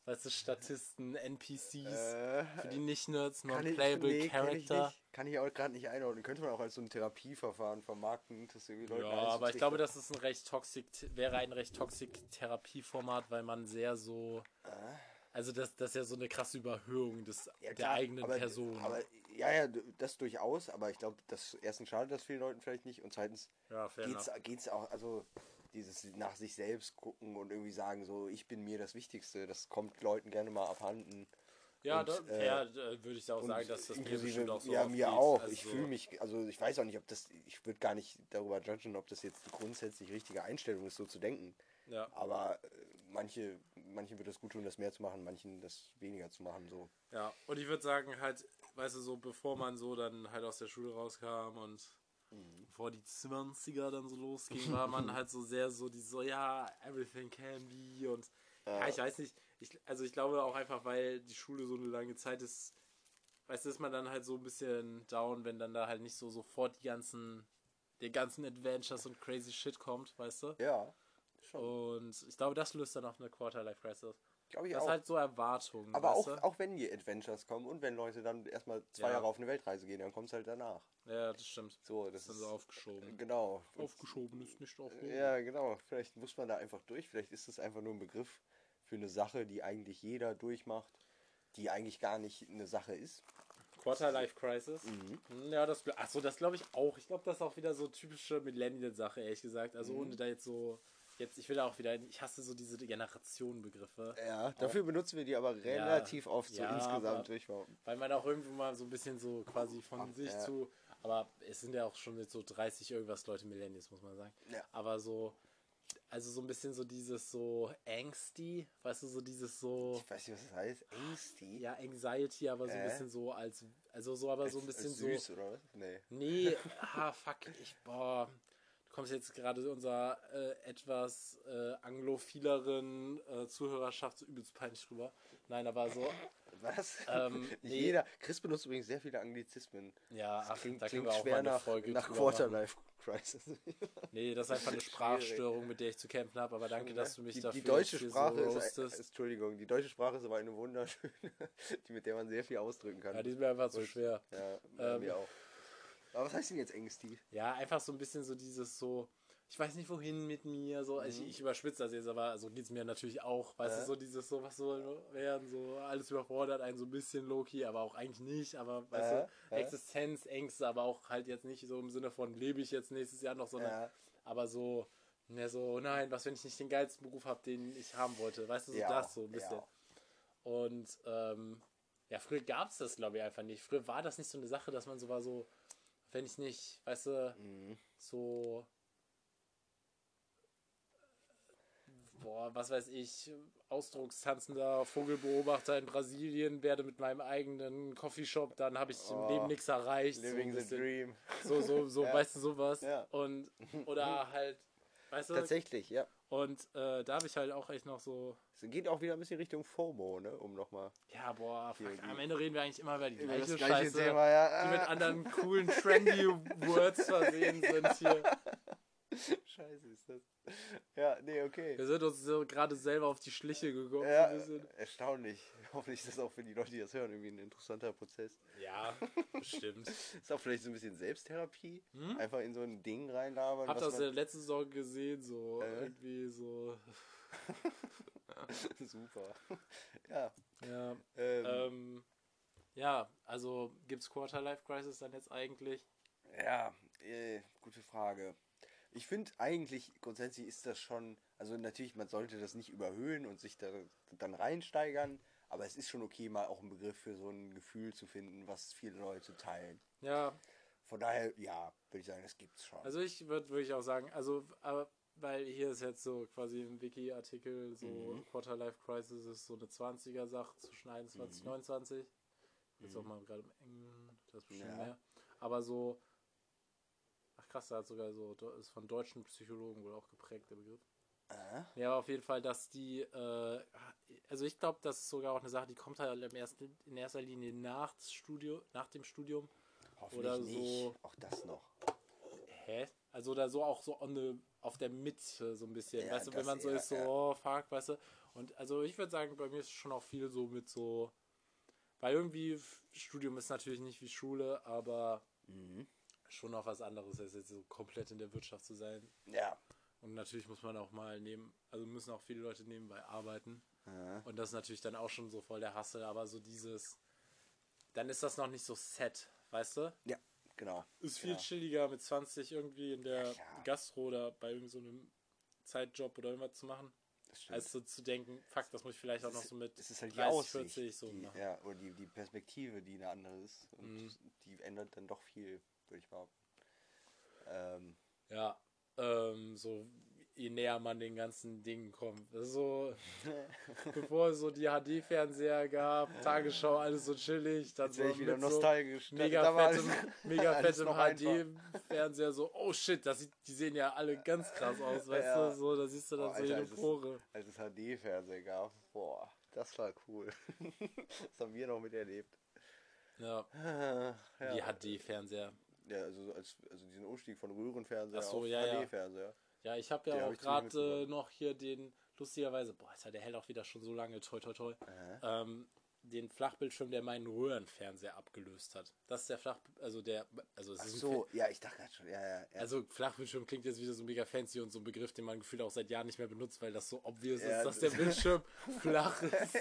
weißt du, Statisten, NPCs, Äh, für die Nicht-Nerds, Non-Playable nee, Character. Kann ich auch gerade nicht einordnen. Könnte man auch als so ein Therapieverfahren vermarkten, dass irgendwie Leute Ja, aber ich glaube, das ist ein recht toxic, wäre ein recht toxic Therapieformat, weil man sehr so, also das, das ist ja so eine krasse Überhöhung des? Ja, der eigenen aber, Person. Aber ja, ja, das durchaus, aber ich glaube, das erstens schadet das vielen Leuten vielleicht nicht und zweitens ja, geht's, geht's auch, also dieses nach sich selbst gucken und irgendwie sagen, so ich bin mir das Wichtigste, das kommt Leuten gerne mal abhanden. Ja, und, da, äh, äh, würde ich auch sagen, dass das mir inklusive, auch so ja, mir auch. Also ich fühle mich, also ich weiß auch nicht, ob das, ich würde gar nicht darüber judgen, ob das jetzt die grundsätzlich richtige Einstellung ist, so zu denken. Ja, Aber äh, manche, manchen wird es gut tun, das mehr zu machen, manchen das weniger zu machen. So. ja. Und ich würde sagen, halt, weißt du, so bevor man so dann halt aus der Schule rauskam und Mhm. bevor die 20er dann so losging, war man halt so sehr so die so, ja, everything can be und ja, ich weiß nicht, ich, also ich glaube auch einfach, weil die Schule so eine lange Zeit ist, weißt du, ist man dann halt so ein bisschen down, wenn dann da halt nicht so sofort die ganzen, die ganzen Adventures und crazy shit kommt, weißt du? Ja, schon. Und ich glaube, das löst dann auch eine Quarter-Life-Crisis. Glaube ich Das auch. ist halt so Erwartungen. Aber auch, du? auch wenn die Adventures kommen und wenn Leute dann erstmal zwei Ja. Jahre auf eine Weltreise gehen, dann kommt es halt danach. Ja, das stimmt. So, Das das ist dann so aufgeschoben. Genau. Aufgeschoben ist nicht aufgehoben. Ja, genau. Vielleicht muss man da einfach durch. Vielleicht ist es einfach nur ein Begriff für eine Sache, die eigentlich jeder durchmacht, die eigentlich gar nicht eine Sache ist. Quarter-Life Crisis. Mhm. Hm, Ja, das, achso, das glaube ich auch. Ich glaube, das ist auch wieder so typische Millennial-Sache, ehrlich gesagt. Also Mhm. ohne da jetzt so. Jetzt, ich will auch wieder. Ich hasse so diese Generationenbegriffe. Ja, dafür benutzen wir die aber relativ oft so ja, insgesamt durchbauen. Weil man auch irgendwo mal so ein bisschen so quasi von sich ja. zu. Aber es sind ja auch schon jetzt so 30 irgendwas Leute Millennials, muss man sagen. Ja. Aber so. Also so ein bisschen so dieses so angsty, weißt du, so dieses so. Ich weiß nicht, was das heißt. Angsty? Ja, Anxiety, aber so ein Äh? bisschen so als. Also so, aber so ein Als- bisschen als so. süß, oder was? Nee. Nee, ah, fuck, ich, boah. Du kommst jetzt gerade unserer äh, etwas äh, anglophileren äh, Zuhörerschaft so übelst peinlich drüber. Nein, aber so, Was? Ähm, nee. Jeder. Chris benutzt übrigens sehr viele Anglizismen. ja, ach, Klingt, da klingt wir auch mal schwer eine nach, Folge nach. Quarterlife Crisis. Nee, das ist einfach eine Sprachstörung, mit der ich zu kämpfen habe, aber danke, dass du mich die, dafür die deutsche Sprache so ist, ist, Entschuldigung, die deutsche Sprache ist aber eine wunderschöne, die, mit der man sehr viel ausdrücken kann. Ja, die ist mir einfach zu schwer. Ja, Ähm, mir auch. Aber was heißt denn jetzt Angsty? Ja, einfach so ein bisschen so dieses so, ich weiß nicht wohin mit mir, so, ich, ich überspitze das jetzt, aber so geht es mir natürlich auch, weißt Ja. du, so dieses so, was soll werden, so alles überfordert einen so ein bisschen Loki, aber auch eigentlich nicht, aber weißt Ja, du, ja. Existenzängste, aber auch halt jetzt nicht so im Sinne von lebe ich jetzt nächstes Jahr noch, sondern aber so, ne, so, nein, was, wenn ich nicht den geilsten Beruf habe, den ich haben wollte, weißt du, so Ja, das so ein bisschen. ja. Und ähm, ja, früher gab es das, glaube ich, einfach nicht. Früher war das nicht so eine Sache, dass man so war, so, wenn ich nicht, weißt du, Mhm. so. Boah, was weiß ich, ausdruckstanzender Vogelbeobachter in Brasilien, werde mit meinem eigenen Coffeeshop, dann habe ich im Oh, Leben nichts erreicht. so Living the bisschen. Dream. So, so, so, Ja. weißt du, sowas. Ja. Und, oder halt, weißt du, Tatsächlich, ja. und äh, da habe ich halt auch echt noch so, Es geht auch wieder ein bisschen Richtung FOMO, ne? Um nochmal. ja, boah, fuck, am Ende reden wir eigentlich immer über die gleiche, das gleiche Scheiße, Thema, ja. die mit anderen coolen, trendy Words versehen sind hier. Scheiße ist das. Ja, nee, okay. Wir sind uns so gerade selber auf die Schliche gekommen. Ja, erstaunlich. Hoffentlich ist das auch für die Leute, die das hören, irgendwie ein interessanter Prozess. ja bestimmt. Ist auch vielleicht so ein bisschen Selbsttherapie. Einfach in so ein Ding reinlabern. Habt ihr das in der letzten Saison gesehen? So Äh? irgendwie so. Super. Ja. Ja, Ähm, ähm, ja also gibt's Quarter Life Crisis dann jetzt eigentlich? Ja, äh, gute Frage. Ich finde eigentlich, grundsätzlich ist das schon, also natürlich, man sollte das nicht überhöhen und sich da dann reinsteigern, aber es ist schon okay, mal auch einen Begriff für so ein Gefühl zu finden, was viele Leute teilen. Ja, Von daher, ja, würde ich sagen, das gibt's schon. also ich würde wirklich auch sagen, also, aber weil hier ist jetzt so quasi im Wiki-Artikel so Mhm. Quarter Life Crisis ist so eine 20er-Sache zwischen 21 und 29. Jetzt auch mal gerade im Englischen, das ist bestimmt Mhm. Ja. mehr. Aber so, krass, da hat sogar so, ist von deutschen Psychologen wohl auch geprägt, der Begriff. äh? Ja, aber auf jeden Fall, dass die, äh, also ich glaube, das ist sogar auch eine Sache, die kommt halt im ersten, in erster Linie nach, Studio, nach dem Studium. Hoffentlich Oder nicht. so- Auch das noch. Hä? Also da so auch so on the, auf der Mitte so ein bisschen, Ja, weißt du, wenn man so eher, ist, so, ja. oh fuck, weißt du. Und also ich würde sagen, bei mir ist schon auch viel so mit so, weil irgendwie Studium ist natürlich nicht wie Schule, aber Mhm. Schon auch was anderes, als jetzt so komplett in der Wirtschaft zu sein. Ja. Und natürlich muss man auch mal neben, also müssen auch viele Leute nebenbei arbeiten. Ja. Und das ist natürlich dann auch schon so voll der Hassel, aber so dieses, dann ist das noch nicht so set, weißt du? Ja, genau. Ist viel Ja. chilliger mit 20 irgendwie in der Ja. Gastro oder bei irgendeinem so einem Zeitjob oder irgendwas zu machen, als so zu denken, fuck, das muss ich vielleicht auch noch so mit es ist halt die 30, Aussicht, 40 so die, machen. ja, oder die, die Perspektive, die eine andere ist. Und Mhm. die ändert dann doch viel, würde ich behaupten. Ähm, Ja, ähm, so je näher man den ganzen Dingen kommt. So, bevor es so die HD-Fernseher gab, Tagesschau, alles so chillig, dann jetzt so wieder mit so nostalgisch. mega fettem, mega fettem. HD-Fernseher, so, oh shit, das sieht, die sehen ja alle ganz krass aus, weißt Ja. du, so, da siehst du dann Boah, so Alter, jede als es- Pore. Als es HD-Fernseher gab, boah, das war cool. das haben wir noch miterlebt. Ja, ja. die HD-Fernseher. Ja, also, als, also diesen Umstieg von Röhrenfernseher so, auf ja, ja. HD-Fernseher. Ja, ich habe ja hab auch ziemlich gerade äh, noch hier den, lustigerweise, boah, Alter, der hält auch wieder schon so lange, toi, toi, toi, ähm, den Flachbildschirm, der meinen Röhrenfernseher abgelöst hat. Das ist der Flach, also der, also es Ach ist so, ja, ich dachte gerade schon, ja, ja. ja. Also Flachbildschirm klingt jetzt wieder so mega fancy und so ein Begriff, den man gefühlt auch seit Jahren nicht mehr benutzt, weil das so obvious Ja, ist, dass das- der Bildschirm flach ist.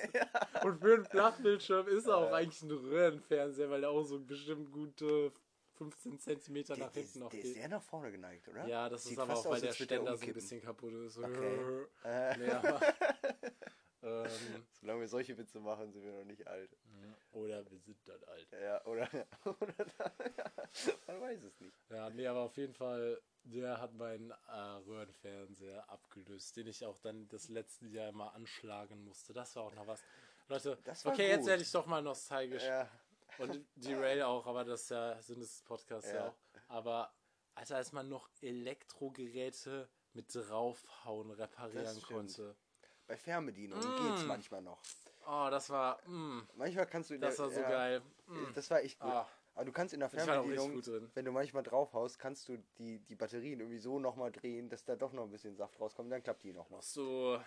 Und für einen Flachbildschirm ist er auch eigentlich ein Röhrenfernseher, weil er auch so bestimmt gute 15 Zentimeter der, nach hinten noch der ist geht. sehr nach vorne geneigt, oder? Ja, das Sieht ist aber auch, weil der Ständer so ein bisschen kaputt ist. Okay. Nee, aber, ähm, solange wir solche Witze machen, sind wir noch nicht alt. oder wir sind dann alt. Ja, oder, oder man weiß es nicht. Ja, nee, aber auf jeden Fall, der hat meinen äh, Röhrenfernseher abgelöst, den ich auch dann das letzte Jahr mal anschlagen musste. Das war auch noch was. Leute, Das war okay, jetzt gut. werde ich doch mal nostalgisch. Ja, Und die Rail auch, aber das ist ja Sinn des Podcasts ja. Ja. auch. Aber, Alter, als man noch Elektrogeräte mit draufhauen reparieren konnte. bei Fernbedienungen Mm. geht's manchmal noch. Oh, das war, mm, Manchmal kannst du in das der, war so ja, geil. Mm. Das war echt gut. Ah. Aber du kannst in der Fernbedienung, wenn du manchmal draufhaust, kannst du die, die Batterien irgendwie so nochmal drehen, dass da doch noch ein bisschen Saft rauskommt, dann klappt die nochmal. So,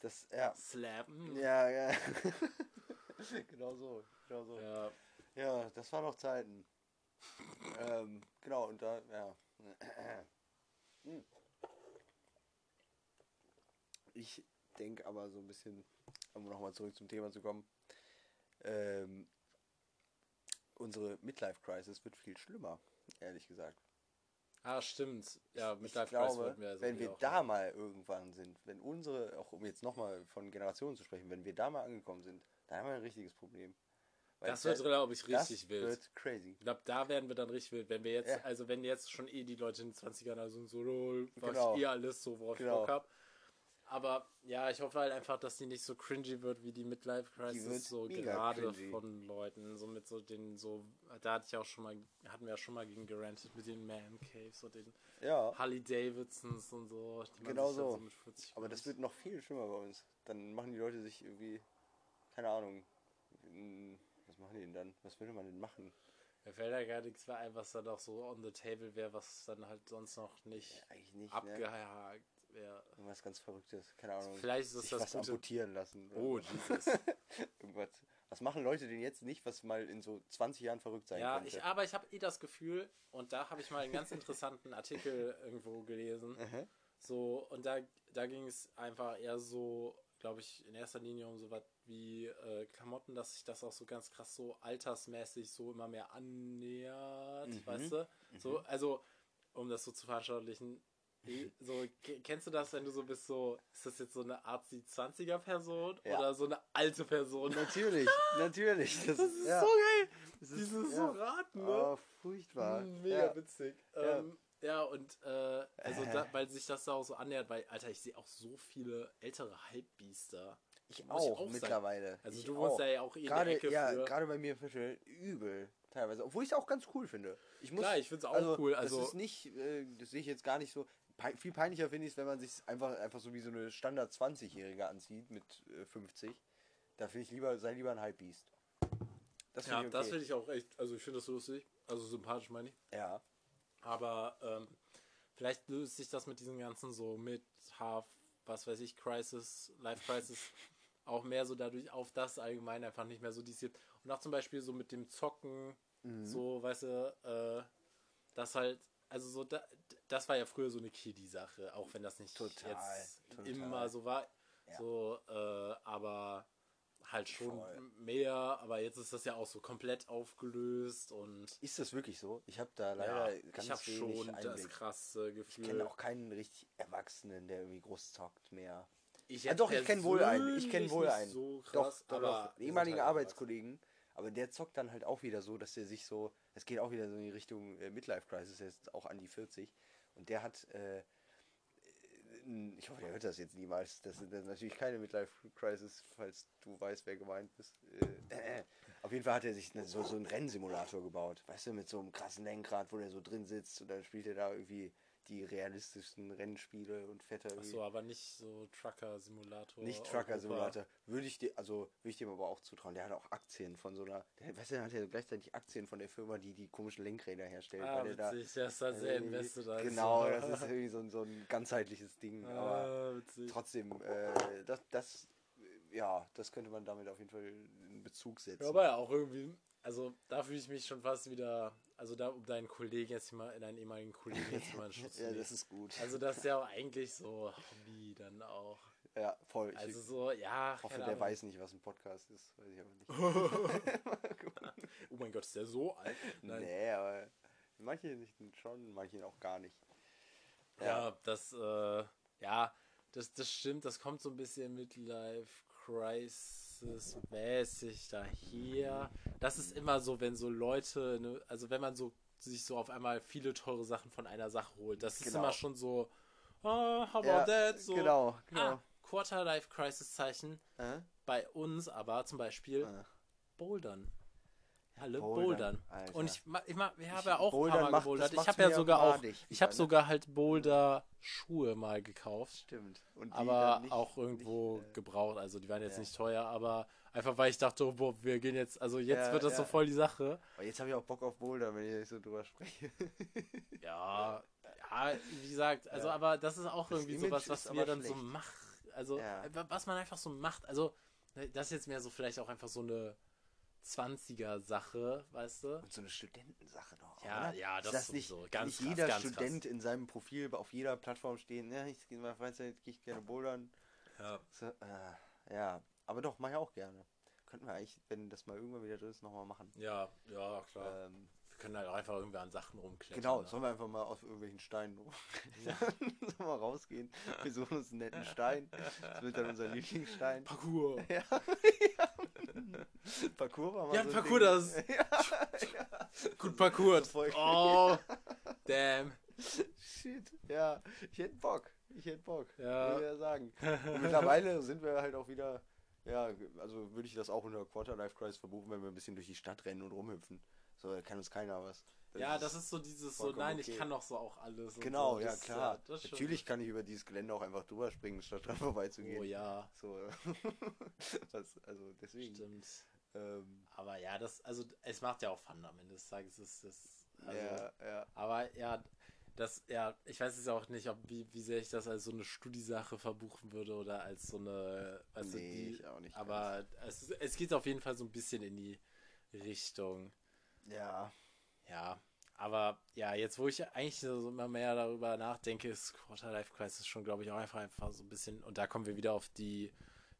Das, ja. Slap. mm. Ja, ja. genau so. Genau so. Ja, Ja, das waren noch Zeiten. ähm, genau, und da, ja. Ich denke aber so ein bisschen, um nochmal zurück zum Thema zu kommen, ähm, unsere Midlife-Crisis wird viel schlimmer, ehrlich gesagt. ah, stimmt. Ja, mit ich Life glaube, wollten wir also wenn wir da mal irgendwann sind, wenn unsere, auch um jetzt nochmal von Generationen zu sprechen, wenn wir da mal angekommen sind, dann haben wir ein richtiges Problem. Weil Das wird, glaube ich, das richtig wild. wird crazy. Ich glaube, da werden wir dann richtig wild. Wenn wir jetzt, Ja. also wenn jetzt schon eh die Leute in den 20ern also so, lol, war Genau. ich eh alles so, worauf Genau. ich Bock hab. Aber ja, ich hoffe halt einfach, dass die nicht so cringy wird wie die Midlife Die Crisis, so gerade cringy. von Leuten, so mit so den, so, da hatte ich auch schon mal, hatten wir ja schon mal gegen gerantet mit den Man Caves und den Ja, Harley Davidsons und so. Genau so. mit 40 aber das wird noch viel schlimmer bei uns. Dann machen die Leute sich irgendwie, keine Ahnung, mm, was machen die denn dann? Was würde man denn machen? Mir fällt da gar nichts mehr ein, was dann auch so on the table wäre, was dann halt sonst noch nicht Eigentlich nicht, ne? abgehakt wäre. Irgendwas ganz Verrücktes, keine Ahnung. Vielleicht ist das sich das was Gute. amputieren lassen. oder Oh. Jesus. Irgendwas. Was machen Leute denn jetzt nicht, was mal in so 20 Jahren verrückt sein Ja, könnte? ich, aber ich habe eh das Gefühl, und da habe ich mal einen ganz interessanten Artikel irgendwo gelesen. Mhm. So, und da, da ging es einfach eher so, glaube ich, in erster Linie um so was wie äh, Klamotten, dass sich das auch so ganz krass so altersmäßig so immer mehr annähert, Mhm. weißt du? So, also, um das so zu veranschaulichen, so, ke- kennst du das, wenn du so bist, so, ist das jetzt so eine Art 20er Person Ja. oder so eine alte Person? Natürlich, natürlich. Das, Das ist ja. so geil. Das ist- Dieses ja. so raten, ne? Oh, furchtbar. Mega witzig. Ähm, ja, und äh, also Äh. da, weil sich das da auch so annähert, weil, Alter, ich sehe auch so viele ältere Halbbiester. Ich Muss ich auch, auch mittlerweile. Also ich du wohnst auch. da ja auch in der gerade, Ecke ja, für. gerade bei mir Fische übel teilweise, obwohl ich es auch ganz cool finde. Ich muss, Klar, ich find's auch cool, also- das ist nicht, äh, das sehe ich jetzt gar nicht so. Pei viel peinlicher finde ich es, wenn man sich einfach einfach so wie so eine Standard 20-Jährige anzieht mit äh, 50. Da finde ich lieber, sei lieber ein Halbbiest. Das ja, finde ich das okay. finde ich auch echt, also ich finde das so lustig, also sympathisch meine ich. ja. Aber ähm, vielleicht löst sich das mit diesen ganzen so mit Half was weiß ich, Crisis, Life Crisis, auch mehr so dadurch auf das allgemein einfach nicht mehr so dies Und auch zum Beispiel so mit dem Zocken, Mhm. so, weißt du, äh, das halt, also so, da, das war ja früher so eine Kiddie-Sache, auch wenn das nicht Total, jetzt total. immer so war. Ja. So, äh, aber halt schon Voll. mehr, aber jetzt ist das ja auch so komplett aufgelöst und Ist das wirklich so? Ich habe da leider ja, ganz ich habe wenig schon das Einblick. krasse Ich Gefühl. kenne auch keinen richtig Erwachsenen, der irgendwie groß zockt mehr. Ich Ja, jetzt doch, ich kenne wohl einen. Ich kenne wohl einen. So doch, krass, doch, aber doch. sind ehemaligen halt Arbeitskollegen. Aber der zockt dann halt auch wieder so, dass der sich so. Es geht auch wieder so in die Richtung äh, Midlife Crisis, er ist auch an die 40. Und der hat. Äh, ich hoffe, er hört das jetzt niemals. Das ist natürlich keine Midlife Crisis, falls du weißt, wer gemeint ist. Äh, äh. Auf jeden Fall hat er sich so, so einen Rennsimulator gebaut. Weißt du, mit so einem krassen Lenkrad, wo der so drin sitzt und dann spielt er da irgendwie die realistischsten Rennspiele und da irgendwie. Achso, aber nicht so Trucker-Simulator. Nicht Trucker Europa. Simulator. Würde ich dir, also würde ich dem aber auch zutrauen. Der hat auch Aktien von so einer, der, weißt du, der hat ja gleichzeitig Aktien von der Firma, die die komischen Lenkräder herstellt. Ah, weil witzig, der ist da da sehr irgendwie- invested. Also. Genau, das ist irgendwie so ein, so ein ganzheitliches Ding. Aber ah, witzig. trotzdem, äh, das, das, äh, ja, das könnte man damit auf jeden Fall in Bezug setzen. Aber ja auch irgendwie, also da fühle ich mich schon fast wieder, also da um deinen Kollegen jetzt mal, deinen ehemaligen Kollegen jetzt mal in Schutz ja, das ist gut. Also das ist ja auch eigentlich so Hobby dann auch. ja, voll. Ich Also so, ja, hoffe, der Ahnung. weiß nicht, was ein Podcast ist. Weiß ich aber nicht. Oh mein Gott, ist der so alt? Nein. Nee, aber manche nicht schon, manche auch gar nicht. Ja, das, äh, ja, das, das stimmt, das kommt so ein bisschen Midlife Crisis mäßig daher. Das ist immer so, wenn so Leute, ne, also wenn man so sich so auf einmal viele teure Sachen von einer Sache holt, das ist Genau. immer schon so, ah, how about Ja, that? So, genau, genau. Ah, Quarter Life Crisis Zeichen. Äh? Bei uns aber zum Beispiel Äh. Bouldern. Alle Bouldern, Bouldern. Und ich, ich, ich habe ja auch Bouldern ein paar Mal gebouldert. Ich habe ja sogar auch, ich habe sogar halt Boulder-Schuhe mal gekauft. Stimmt. Und die Aber auch irgendwo nicht, äh, gebraucht. Also die waren jetzt ja. nicht teuer, aber einfach weil ich dachte, oh, boah, wir gehen jetzt, also jetzt Ja, wird das so ja. voll die Sache. aber jetzt habe ich auch Bock auf Boulder, wenn ich so drüber spreche. Ja, ja, wie gesagt, also aber das ist auch Das irgendwie Image sowas, was wir dann so schlecht. machen. Also was man einfach so macht. Also ne, das ist jetzt mehr so vielleicht auch einfach so eine 20er-Sache, weißt du? Und so eine Studentensache doch. Ja, oder? ja, Ist das das nicht, sowieso. Ganz nicht krass, jeder ganz Student in seinem Profil auf jeder Plattform stehen, ja, ich in meiner Freizeit gehe ich gerne bouldern. Ja. So, äh, ja, aber doch, mache ich auch gerne. Könnten wir eigentlich, wenn das mal irgendwann wieder drin ist, nochmal machen. Ja, ja, klar. Ähm, wir können halt auch einfach irgendwie an Sachen rumklettern. genau, ne? sollen wir einfach mal auf irgendwelchen Steinen sollen wir mal rausgehen. Wir suchen uns einen netten Stein. Das wird dann unser Lieblingsstein. Parcours. Ja, Parcours war mal Ja, so Parcours, das- Gut Parcours. Oh, damn. Shit, ja, ich hätte Bock. Ich hätte Bock, Ja. würde ich ja sagen. Und mittlerweile sind wir halt auch wieder, ja, also würde ich das auch unter Quarter Life Crisis verbuchen, wenn wir ein bisschen durch die Stadt rennen und rumhüpfen. So, da kann uns keiner was. Ja, das ist so dieses so, nein, okay. ich kann doch so auch alles. Genau, so. ja Das, klar. äh, das ist schon- Natürlich kann ich über dieses Gelände auch einfach drüber springen, statt dran vorbeizugehen. Oh ja, So, das, also deswegen. stimmt. Ähm, Aber ja, das, also es macht ja auch Fun am Ende des Tages. Es ist, also, ja, ja. Aber ja, das, ja, ich weiß jetzt auch nicht, ob wie, wie sehr ich das als so eine Studiesache verbuchen würde oder als so eine. Also Nee, die, ich auch nicht Aber es, es geht auf jeden Fall so ein bisschen in die Richtung. Ja, Ja, aber ja, jetzt wo ich eigentlich so immer mehr darüber nachdenke, ist Quarter Life Crisis schon, glaube ich, auch einfach, einfach so ein bisschen, und da kommen wir wieder auf die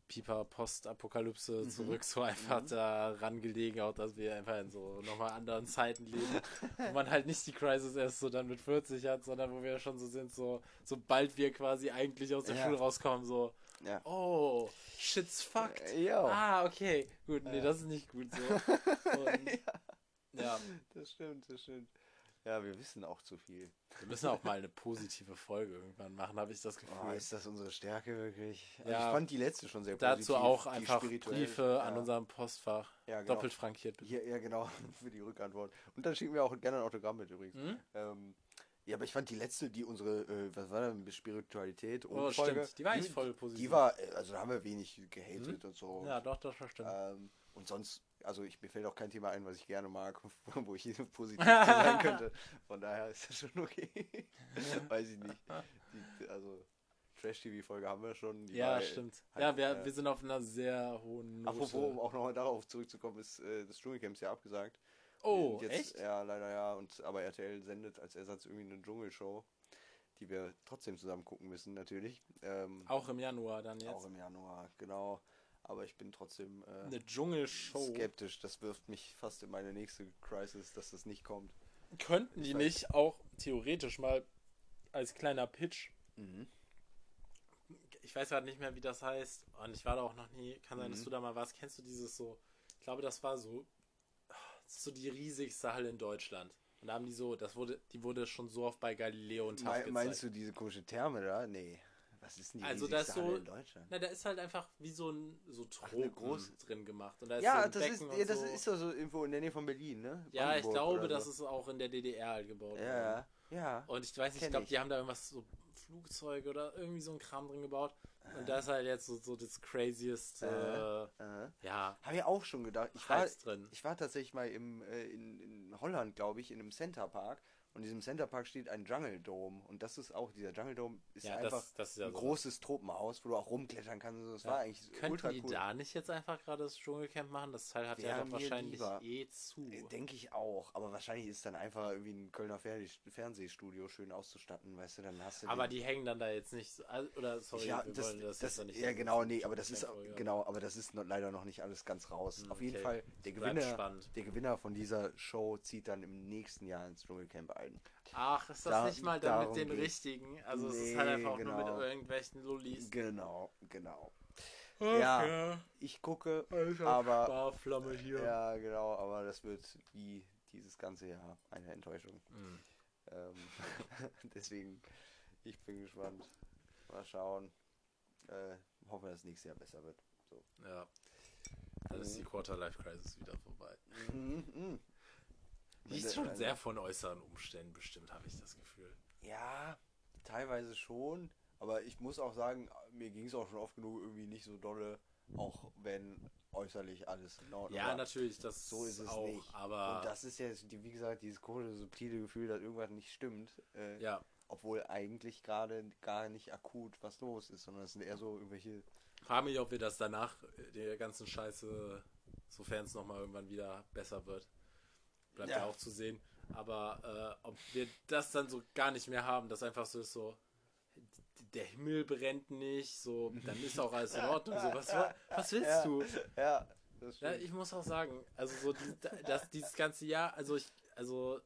Piper Post-Apokalypse zurück, so einfach da rangelegen, auch dass wir einfach in so nochmal anderen Zeiten leben, wo man halt nicht die Crisis erst so dann mit 40 hat, sondern wo wir schon so sind, so sobald wir quasi eigentlich aus der Ja. Schule rauskommen, so, ja. oh, shit's fucked. Äh. Ah, okay, gut, nee, Ja. das ist nicht gut so. Und, ja. Das stimmt, das stimmt. Ja, wir wissen auch zu viel. Wir müssen auch mal eine positive Folge irgendwann machen, habe ich das Gefühl. Oh, ist das unsere Stärke wirklich? Also Ja. ich fand die letzte schon sehr positiv. Dazu auch einfach. Briefe ja. an unserem Postfach. Ja, genau. Doppelt frankiert. bitte. Ja, ja, genau, für die Rückantwort. Und dann schicken wir auch gerne ein Autogramm mit übrigens. Mhm. Ähm, ja, aber ich fand die letzte, die unsere, äh, was war denn, Spiritualität und Oh, Folge, stimmt. Die war eigentlich voll positiv. Die war, äh, also da haben wir wenig gehatet und so. Ja, doch, das war stimmt. Ähm, und sonst, also ich, mir fällt auch kein Thema ein, was ich gerne mag, wo ich positiv sein könnte. Von daher ist das schon okay. Weiß ich nicht. Die, also, Trash-TV-Folge haben wir schon. die Ja, stimmt. halt, ja, wir, äh, wir sind auf einer sehr hohen Note. Apropos, um auch nochmal darauf zurückzukommen, ist äh, das Dschungelcamp ist ja abgesagt. oh, jetzt, echt? Ja, leider ja. Und, aber RTL sendet als Ersatz irgendwie eine Dschungelshow, die wir trotzdem zusammen gucken müssen, natürlich. Ähm, Auch im Januar dann jetzt. auch im Januar, genau. Aber ich bin trotzdem äh, Eine Dschungelshow. skeptisch. Das wirft mich fast in meine nächste Crisis, dass das nicht kommt. Könnten die Ich weiß- nicht auch theoretisch mal als kleiner Pitch, Mhm. ich weiß gerade nicht mehr, wie das heißt, und ich war da auch noch nie, kann sein, dass Mhm. du da mal warst, kennst du dieses so, ich glaube, das war so, so die riesigste Halle in Deutschland. Und da haben die so, das wurde, die wurde schon so oft bei Galileo und TAF Me gezeigt. meinst du diese komische Therme da? Nee. Was ist denn die Also da ist riesigste Halle so- in Deutschland? Na, da ist halt einfach wie so ein so Ach, Tropen große- drin gemacht. Und da ist so Ja, ein das ist, ja, das so. ist doch so irgendwo in der Nähe von Berlin, ne? Ja, ich Brandenburg glaube, oder das so. ist auch in der DDR halt gebaut worden. Ja, ja. Und ich weiß nicht, ich glaube, ich. die haben da irgendwas so Flugzeuge oder irgendwie so ein Kram drin gebaut. Und da ist halt jetzt so, so das craziest, äh, Äh. ja, Habe ich auch schon gedacht. Ich war, drin. ich war tatsächlich mal im, äh, in, in Holland, glaube ich, in einem Centerpark. Und in diesem Centerpark steht ein Jungle Dome. Und das ist auch, dieser Jungle Dome ist Ja, einfach das, das ist ja ein so. großes Tropenhaus, wo du auch rumklettern kannst. und so. Das Ja. war eigentlich Könnten ultra die cool. da nicht jetzt einfach gerade das Dschungelcamp machen? Das Teil hat ja doch wahrscheinlich lieber. eh zu. Äh, Denke ich auch. Aber wahrscheinlich ist dann einfach irgendwie ein Kölner Fer Fernsehstudio schön auszustatten, weißt du, dann hast du Aber den- die hängen dann da jetzt nicht, so- oder sorry, ja, wir das, wollen das, das, nicht ja in genau, nee, aber das ist genau, aber das ist noch, leider noch nicht alles ganz raus. Hm, Auf jeden okay. Fall, der Gewinner, spannend. der Gewinner von dieser Show zieht dann im nächsten Jahr ins Dschungelcamp ein. Ach, ist das Da- nicht mal dann mit den geht's. richtigen? Also es ist halt Nee, einfach auch nur genau. mit irgendwelchen Lullis. Genau, genau. Ach Ja. Ich gucke, Alter, aber Sparflamme hier. ja, genau, aber das wird wie dieses ganze Jahr eine Enttäuschung. Hm. Ähm, deswegen, ich bin gespannt. Mal schauen. Äh, hoffen, dass nächstes Jahr besser wird. So. Ja. Dann ist die Quarter-Life-Crisis wieder vorbei. Mhm. Die ist schon sehr von äußeren Umständen bestimmt, habe ich das Gefühl. Ja, teilweise schon. Aber ich muss auch sagen, mir ging es auch schon oft genug irgendwie nicht so dolle, auch wenn äußerlich alles in Ordnung Ja, natürlich, das So ist es auch, nicht. aber Und das ist ja, wie gesagt, dieses komische, subtile Gefühl, dass irgendwas nicht stimmt. Äh, ja, Obwohl eigentlich gerade gar nicht akut was los ist, sondern es sind eher so irgendwelche. frage mich, ob wir das danach äh, der ganzen Scheiße, sofern es nochmal irgendwann wieder besser wird, bleibt ja, Ja. auch zu sehen. Aber äh, ob wir das dann so gar nicht mehr haben, das einfach so ist so, der Himmel brennt nicht, so, dann ist auch alles in Ordnung. So, was, was willst Ja. du? Ja, Ja, ich muss auch sagen, also so die, das, dieses ganze Jahr, also ich, also,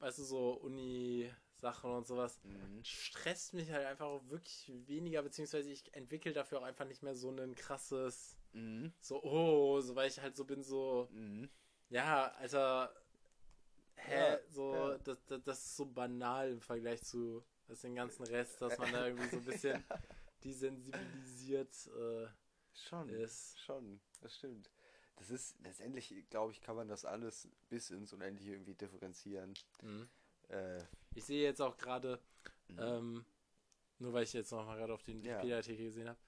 weißt du, so Uni-Sachen und sowas, Mhm. stresst mich halt einfach wirklich weniger, beziehungsweise ich entwickle dafür auch einfach nicht mehr so ein krasses, Mhm. so, oh, so, weil ich halt so bin, so, Mhm. ja, Alter, hä, Ja, so, ja. Das, das, das ist so banal im Vergleich zu den ganzen Rest, dass man da irgendwie so ein bisschen desensibilisiert äh, Schon. ist. Schon, das stimmt. Das ist, letztendlich, glaube ich, kann man das alles bis ins Unendliche irgendwie differenzieren. Mhm. Äh, Ich sehe jetzt auch gerade, Mhm. ähm, nur weil ich jetzt noch mal gerade auf den Ja. Wikipedia-Artikel gesehen habe,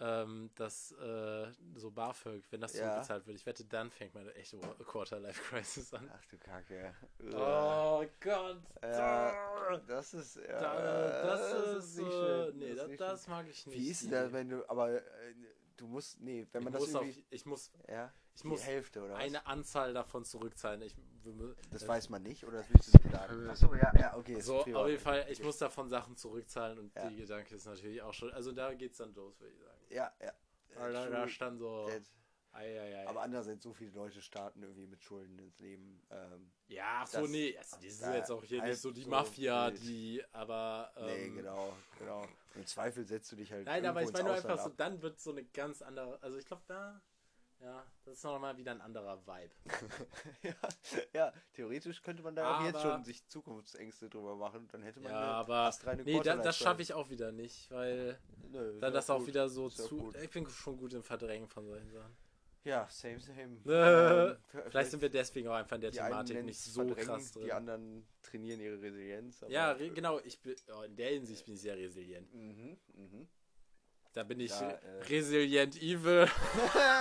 ähm, dass äh, so BAföG, wenn das Ja. zurückgezahlt wird, ich wette, dann fängt meine echte Quarter-Life-Crisis an. ach du Kacke. Oh Gott. Ja, das ist, ja, Da, das, ist, nicht äh, schön. nee, das das, das mag ich nicht. Wie ist denn das, wenn du, aber äh, du musst, nee, wenn man ich das muss, auf, irgendwie, ich muss ja, ich die muss Hälfte oder was? eine Anzahl davon zurückzahlen. Ich, Das äh, weiß man nicht, oder das willst du nicht sagen? Achso, ja, ja, okay. So, auf jeden Fall, ich muss davon Sachen zurückzahlen und Ja. die Gedanke ist natürlich auch schon, also da geht's dann los, würde ich sagen. Ja, ja. Weil da, da stand so, Dead. ei, ei, ei. Aber andererseits, so viele Leute starten irgendwie mit Schulden ins Leben. Ähm, Ja, ach so, Das- nee, also die sind da jetzt auch hier nicht so die so Mafia, wild. die, aber. Ähm, nee, genau, genau. Und Im Zweifel setzt du dich halt. Nein, aber ich meine nur einfach so, Ausland dann wird so eine ganz andere. Also ich glaube, da. Ja, das ist nochmal wieder ein anderer Vibe. ja, ja, theoretisch könnte man da auch jetzt Aber- schon sich Zukunftsängste drüber machen. Dann hätte man Ja, aber. astreine Nee, da, das schaffe ich auch wieder nicht, weil Nö, dann das auch gut. wieder so zu. gut. Ich bin schon gut im Verdrängen von solchen Sachen. Ja, same, same. Äh, Ähm, Vielleicht sind wir deswegen auch einfach in der Thematik nicht so krass drin. Die anderen trainieren ihre Resilienz. aber- Ja, re genau, ich bin, oh, in der Hinsicht bin ich sehr resilient. Mhm, mhm. Da bin ich Ja, äh. resilient evil.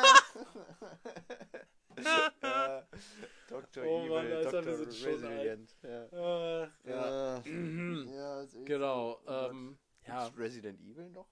ja, Dr. Oh Evil, Mann, Alter, wir Dr. schon Resilient. Ja. Äh, Ja. mhm. Ja, ist echt Genau. Ähm, Ja. Resident Evil noch?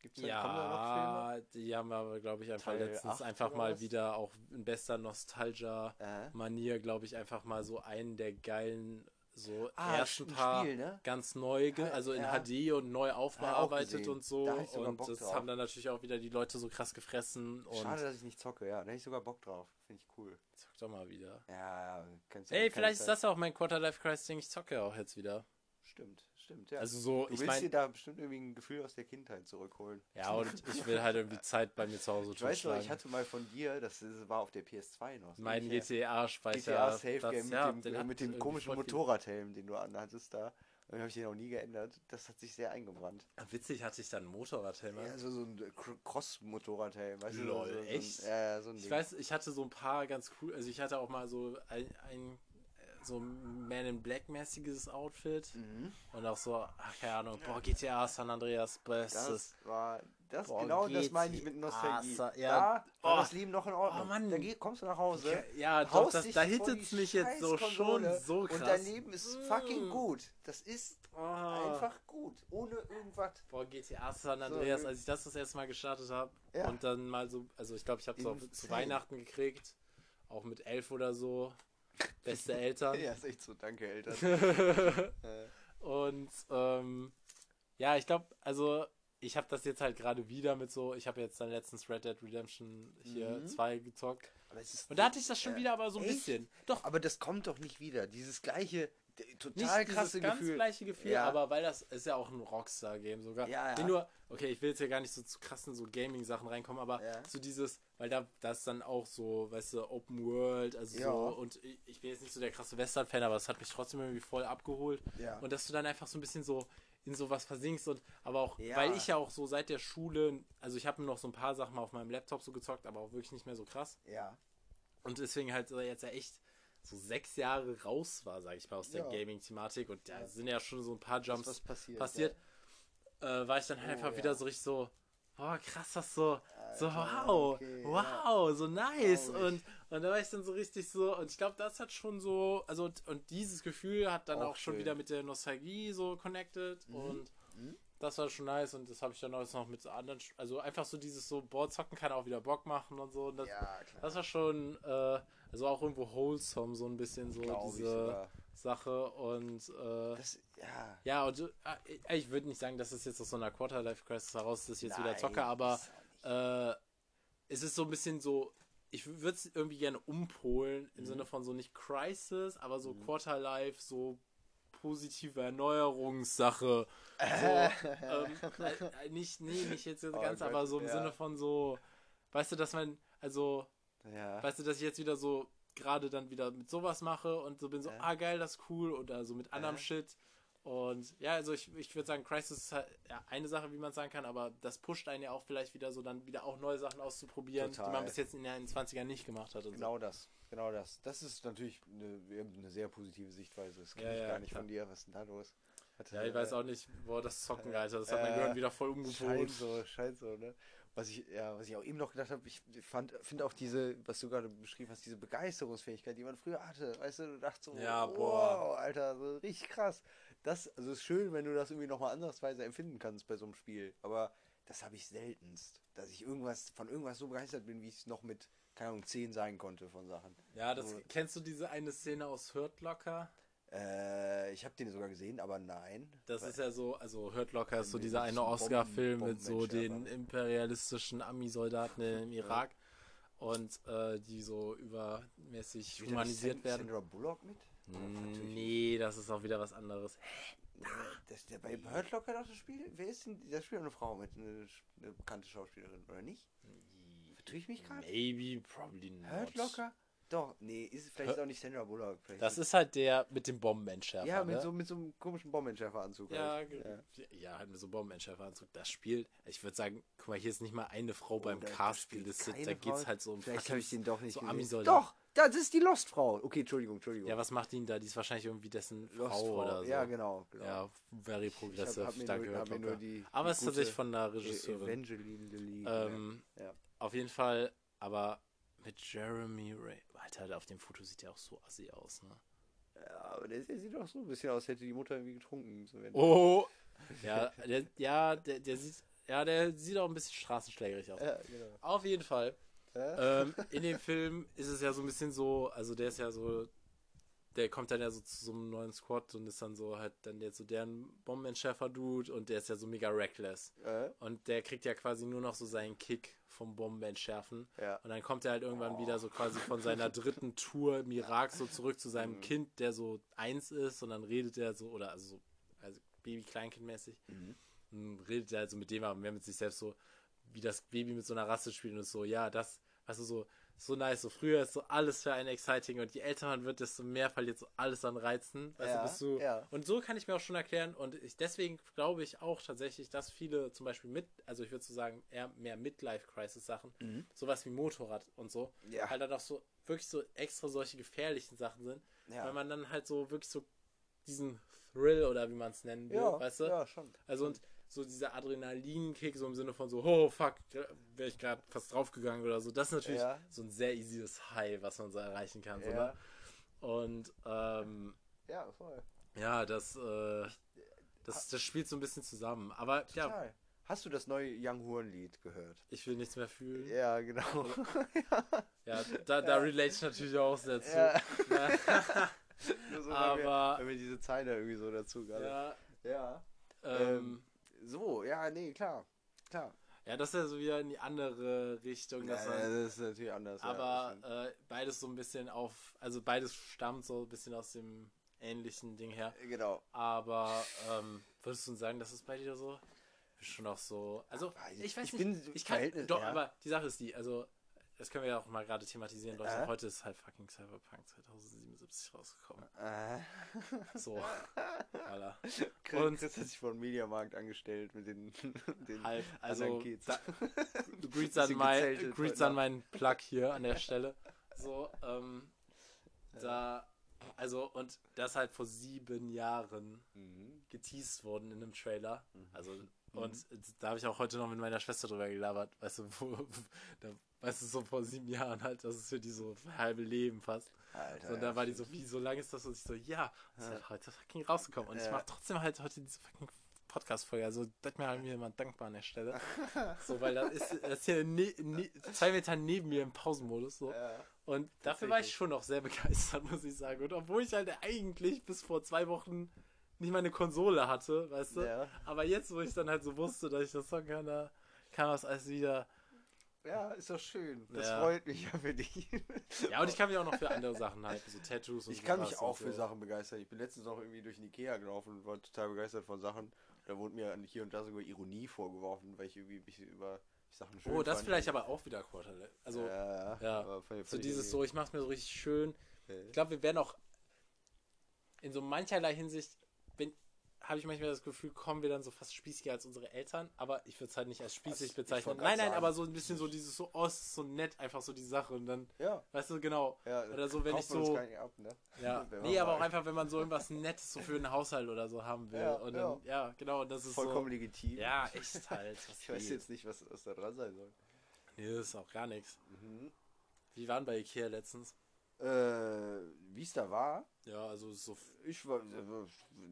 Gibt's da, da noch Filme? Ja, die haben aber, glaube ich, einfach Teil letztens einfach mal was? wieder auch in bester Nostalgia-Manier, glaube ich, einfach mal so einen der geilen, so Ah, ersten ein paar Spiel, ne? ganz neu, Ja, also in ja. HD und neu aufbearbeitet gesehen. und so. Da Und das drauf. haben dann natürlich auch wieder die Leute so krass gefressen. Und Schade, dass ich nicht zocke, ja. Da hätte ich sogar Bock drauf. Finde ich cool. zock doch mal wieder. Ja, ja. Kannst Ey, vielleicht ist das auch mein Quarter-Life-Crisis-Ding. Ich zocke ja auch jetzt wieder. Stimmt, stimmt, ja. Also so, du ich willst meine, dir da bestimmt irgendwie ein Gefühl aus der Kindheit zurückholen. ja, und ich will halt irgendwie Zeit bei mir zu Hause Ich weiß noch, ich hatte mal von dir, das war auf der PS2 noch. Mein. GTA-Speicher. GTA Safe Game mit ja, dem, äh, mit dem komischen Motorradhelm, den du anhattest da. Und den habe ich den auch nie geändert. Das hat sich sehr eingebrannt. Witzig, hatte ich dann einen Motorradhelm. Ja, also so ein Cr- Cross-Motorradhelm. Weißt Lol, du, so, so, echt? Ein, ja, so Ich weiß, ich hatte so ein paar ganz cool, also ich hatte auch mal so ein, ein so Man in Black mäßiges Outfit Mhm. und auch so, ach keine Ahnung, boah, GTA San Andreas bestes. Das war, das Boah, genau das meine ich mit Nostalgie. Sa- ja. Da war Oh. das Leben noch in Ordnung. Oh, Mann. Da kommst du nach Hause. Ja, doch, haust das, da hittet es mich jetzt so schon so krass. Und dein Leben ist fucking Mm. gut. Das ist Oh. einfach gut. Ohne irgendwas. Boah, GTA San Andreas, So, als ich das das erste Mal gestartet habe Ja. und dann mal so, also ich glaube, ich habe es auch zu. Weihnachten gekriegt, auch mit elf oder so. Beste Eltern. Ja, ist echt so. Danke, Eltern. äh, Und ähm, ja, ich glaube, also ich habe das jetzt halt gerade wieder mit so, ich habe jetzt dann letztens Red Dead Redemption hier Mhm. 2 gezockt. aber es ist Und da hatte ich das schon Ja. wieder aber so ein Echt? bisschen. Doch, Aber das kommt doch nicht wieder. Dieses gleiche, nicht total dieses krasse ganz Gefühl. gleiche Gefühl, Ja. aber weil das ist ja auch ein Rockstar-Game sogar. Ja, ja. Nur, okay, ich will jetzt ja gar nicht so zu krassen so Gaming-Sachen reinkommen, aber Ja. so dieses, weil da das dann auch so, weißt du, Open World, also Ja. so, und ich, bin jetzt nicht so der krasse Western-Fan, aber es hat mich trotzdem irgendwie voll abgeholt. Ja. Und dass du dann einfach so ein bisschen so in sowas versinkst und aber auch, Ja. weil ich ja auch so seit der Schule, also ich habe noch so ein paar Sachen mal auf meinem Laptop so gezockt, aber auch wirklich nicht mehr so krass. ja. Und deswegen halt jetzt ja echt so sechs Jahre raus war, sag ich mal, aus der Ja. Gaming-Thematik und da Ja. sind ja schon so ein paar Jumps passiert. passiert, äh, war ich dann halt Oh, einfach ja. wieder so richtig so, oh krass, das so, so Alter, wow, okay, wow, so nice und und da war ich dann so richtig so und ich glaube, das hat schon so, also und, und dieses Gefühl hat dann Auch auch, schon wieder mit der Nostalgie so connected und Mhm. Das war schon nice und das habe ich dann auch noch mit so anderen, also einfach so dieses so, boah, zocken kann auch wieder Bock machen und so und das, Ja, klar. das war schon, äh, also auch irgendwo wholesome, so ein bisschen so Glaub diese. Sache und äh, Das, ja. ja, und äh, ich würde nicht sagen, dass es jetzt aus so einer Quarter-Life-Crisis heraus ist, dass ich jetzt wieder Nein, zocke, aber äh, es ist so ein bisschen so, ich würde es irgendwie gerne umpolen, im Mhm. Sinne von so nicht Crisis, aber so Quarter-Life, so positive Erneuerungssache. So, ähm, äh, äh, nicht, nee, nicht jetzt Oh ganz, Gott, aber so im ja. Sinne von so, weißt du, dass man, also, ja. weißt du, dass ich jetzt wieder so gerade dann wieder mit sowas mache und so bin so, Ja. ah geil, das ist cool oder so mit anderem Ja. Shit. Und ja, also ich, ich würde sagen, Crisis ist halt eine Sache, wie man sagen kann, aber das pusht einen ja auch vielleicht wieder so, dann wieder auch neue Sachen auszuprobieren, Total. die man bis jetzt in den 20ern nicht gemacht hat. Genau das, genau das. Das ist natürlich eine, eine sehr positive Sichtweise. Das kenne Ja, ich ja, gar nicht klar. von dir. Was ist denn da los? Hatte, so. Ja, ich weiß äh, auch nicht, boah, das Zocken, Alter, das hat äh, mein Gehirn wieder voll Scheint umgepolt. so, scheint so, ne? Was ich, ja, was ich auch eben noch gedacht habe, ich fand, finde auch diese, was du gerade beschrieben hast, diese Begeisterungsfähigkeit, die man früher hatte, weißt du, du dachtest so, Ja, wow, boah. Alter, so richtig krass. Das, also ist schön, wenn du das irgendwie nochmal andersweise empfinden kannst bei so einem Spiel, aber das habe ich seltenst, dass ich irgendwas, von irgendwas so begeistert bin, wie ich es noch mit, keine Ahnung, 10 sein konnte von Sachen. Ja, das So. kennst du diese eine Szene aus Hurt Locker? Äh, ich habe den sogar gesehen, aber nein. Das ist ja so, also Hurt Locker ist so dieser eine Oscar-Film mit so den imperialistischen Ami-Soldaten im Irak und äh, die so übermäßig humanisiert werden. Sandra Bullock mit? Natürlich Nee, das ist auch wieder was anderes. Das, der bei Hurt Locker doch das Spiel? Wer ist denn, das spielt eine Frau mit, eine, eine bekannte Schauspielerin, oder nicht? Vertue ich mich gerade? Maybe, probably not. Hurt Locker? Doch, nee, ist vielleicht ist auch nicht Sandra Bullock. Vielleicht Das ist halt der mit dem Bombenentschärfer. ja, mit, ne? so, mit so einem komischen Bombenentschärferanzug. Ja, halt. ge- ja. halt mit so einem Bombenentschärferanzug. Das spielt, ich würde sagen, guck mal, hier ist nicht mal eine Frau beim Oh, da- da Cast spielt gelistet. keine Da geht's Frau. halt so um Vielleicht habe ich den doch nicht so gesehen. Doch, das ist die Lost-Frau. Okay, Entschuldigung, Entschuldigung. Ja, was macht ihn da? Die ist wahrscheinlich irgendwie dessen Frau oder so. Ja, genau. genau. Ja, very hab- progressive. hab hab mir nur Locker. die, Aber es ist tatsächlich von der E- Regisseurin. Evangeline Lilly. Ähm, ja. Auf jeden Fall, aber mit Jeremy Ray. Alter, auf dem Foto sieht er auch so assi aus, ne? ja, aber der, der sieht doch so ein bisschen aus, hätte die Mutter irgendwie getrunken. So Oh! Ja, der, ja, der, der sieht, ja, der sieht auch ein bisschen straßenschlägerig aus. Ja, genau. Auf jeden Fall. Ja? ähm, in dem Film ist es ja so ein bisschen so, also der ist ja so, der kommt dann ja so zu so einem neuen Squad und ist dann so halt dann jetzt so deren Bombenentschärfer-Dude und der ist ja so mega reckless. Äh? Und der kriegt ja quasi nur noch so seinen Kick vom Bombenentschärfen. Ja. Und dann kommt er halt irgendwann wieder so quasi von seiner dritten Tour im Irak so zurück zu seinem Kind, der so eins ist und dann redet er so, oder also so, also Baby-Kleinkind-mäßig. Und redet er halt so mit dem, aber mehr mit sich selbst so, wie das Baby mit so einer Rasse spielt und so, ja, das, du, so, so nice, so früher ist so alles für einen exciting und je älter man wird, desto mehr verliert so alles an Reizen, weißt Ja, bist du, ja. und so kann ich mir auch schon erklären und ich, deswegen glaube ich auch tatsächlich, dass viele zum Beispiel mit, also ich würde so sagen, eher mehr Midlife-Crisis-Sachen, sowas wie Motorrad und so, Mhm. Ja. halt dann auch so, wirklich so extra solche gefährlichen Sachen sind, Ja. weil man dann halt so wirklich so diesen Thrill oder wie man es nennen will, Ja, weißt du? ja, schon. Also und so dieser Adrenalinkick, so im Sinne von so, oh fuck, wäre ich gerade fast draufgegangen oder so. Das ist natürlich Ja. so ein sehr easyes High, was man so erreichen kann. So, Ja. ne? Und ähm, Ja, voll. ja, das, äh, das, das spielt so ein bisschen zusammen. Aber ja, Total. Hast du das neue Young Horn Lied gehört? ich will nichts mehr fühlen. Ja, genau. Ja, da, da relate ich natürlich auch sehr zu. Ja. Ja, so, Aber- wir, weil wir diese Zeile irgendwie so dazu gerade. ja, Ja. ähm, So, ja, nee, klar. Klar. ja, das ist ja so wieder in die andere Richtung. Ja, Dass das man, ist natürlich anders. ja, aber das stimmt. äh, beides so ein bisschen auf, also beides stammt so ein bisschen aus dem ähnlichen Ding her. genau. Aber ähm, würdest du sagen, das ist bei dir so? Schon auch so. Also, ich, ich- weiß ich nicht. bin ich kann, Verhältnis- doch, ja. aber die Sache ist die, also, das können wir ja auch mal gerade thematisieren, Leute. Äh? Heute ist halt fucking Cyberpunk 2077 rausgekommen. Äh, So. Voilà. Chris, Und- Chris hat sich von Mediamarkt angestellt mit den, den Halb, also, Kids. da, Greets an, mein, Greets meinen Plug hier an der Stelle. So, ähm, da, also, und das halt vor sieben Jahren Mhm. geteased worden in einem Trailer. Also, und da habe ich auch heute noch mit meiner Schwester drüber gelabert, weißt du, wo, da, weißt du, so vor sieben Jahren halt, das ist für die so halbe Leben fast. Alter, So, und ja, da war die so, wie, so lange ist das? Und ich so, ja, das ist halt heute fucking rausgekommen. Und ich Ja. mache trotzdem halt heute diese fucking Podcast-Folge. Also, das mir halt mir jemand dankbar an der Stelle. so, weil das ist, das ist hier ne, ne, zwei Meter neben mir im Pausenmodus. So. Ja. Und dafür war ich schon noch sehr begeistert, muss ich sagen. Und obwohl ich halt eigentlich bis vor zwei Wochen nicht mal eine Konsole hatte, weißt du? Ja. Aber jetzt, wo ich dann halt so wusste, dass ich das zocken kann, da kam das alles wieder. Ja, ist doch schön. Das Ja. freut mich ja für dich. Ja, und ich kann mich auch noch für andere Sachen halten, so Tattoos und Ich kann mich auch für so. Sachen begeistern. Ich bin letztens auch irgendwie durch den Ikea gelaufen und war total begeistert von Sachen. Da wurde mir hier und da sogar Ironie vorgeworfen, weil ich irgendwie mich über Sachen schön Oh, das fand. vielleicht aber auch wieder Quarterle. Also, ja, ja, so dieses so, ich mach's mir so richtig schön. Ich glaube, wir werden auch in so mancherlei Hinsicht, wenn habe ich manchmal das Gefühl, kommen wir dann so fast spießiger als unsere Eltern, aber ich würde es halt nicht als spießig ich bezeichnen. Nein, nein, sagen. aber so ein bisschen so dieses so, oh, es ist so nett, einfach so die Sache und dann, Ja, weißt du, genau. ja. Oder so, wenn ich so, ab, ne? ja, nee, aber auch einfach, wenn man so irgendwas Nettes so für einen Haushalt oder so haben will Ja, und dann, ja, genau, und das ist Vollkommen so, legitim. ja, echt halt. Ich weiß jetzt nicht, was, was da dran sein soll. Nee, das ist auch gar nichts. Mhm. Wie waren bei Ikea letztens? Äh, wie es da war, Ja, also so, ich war, äh, war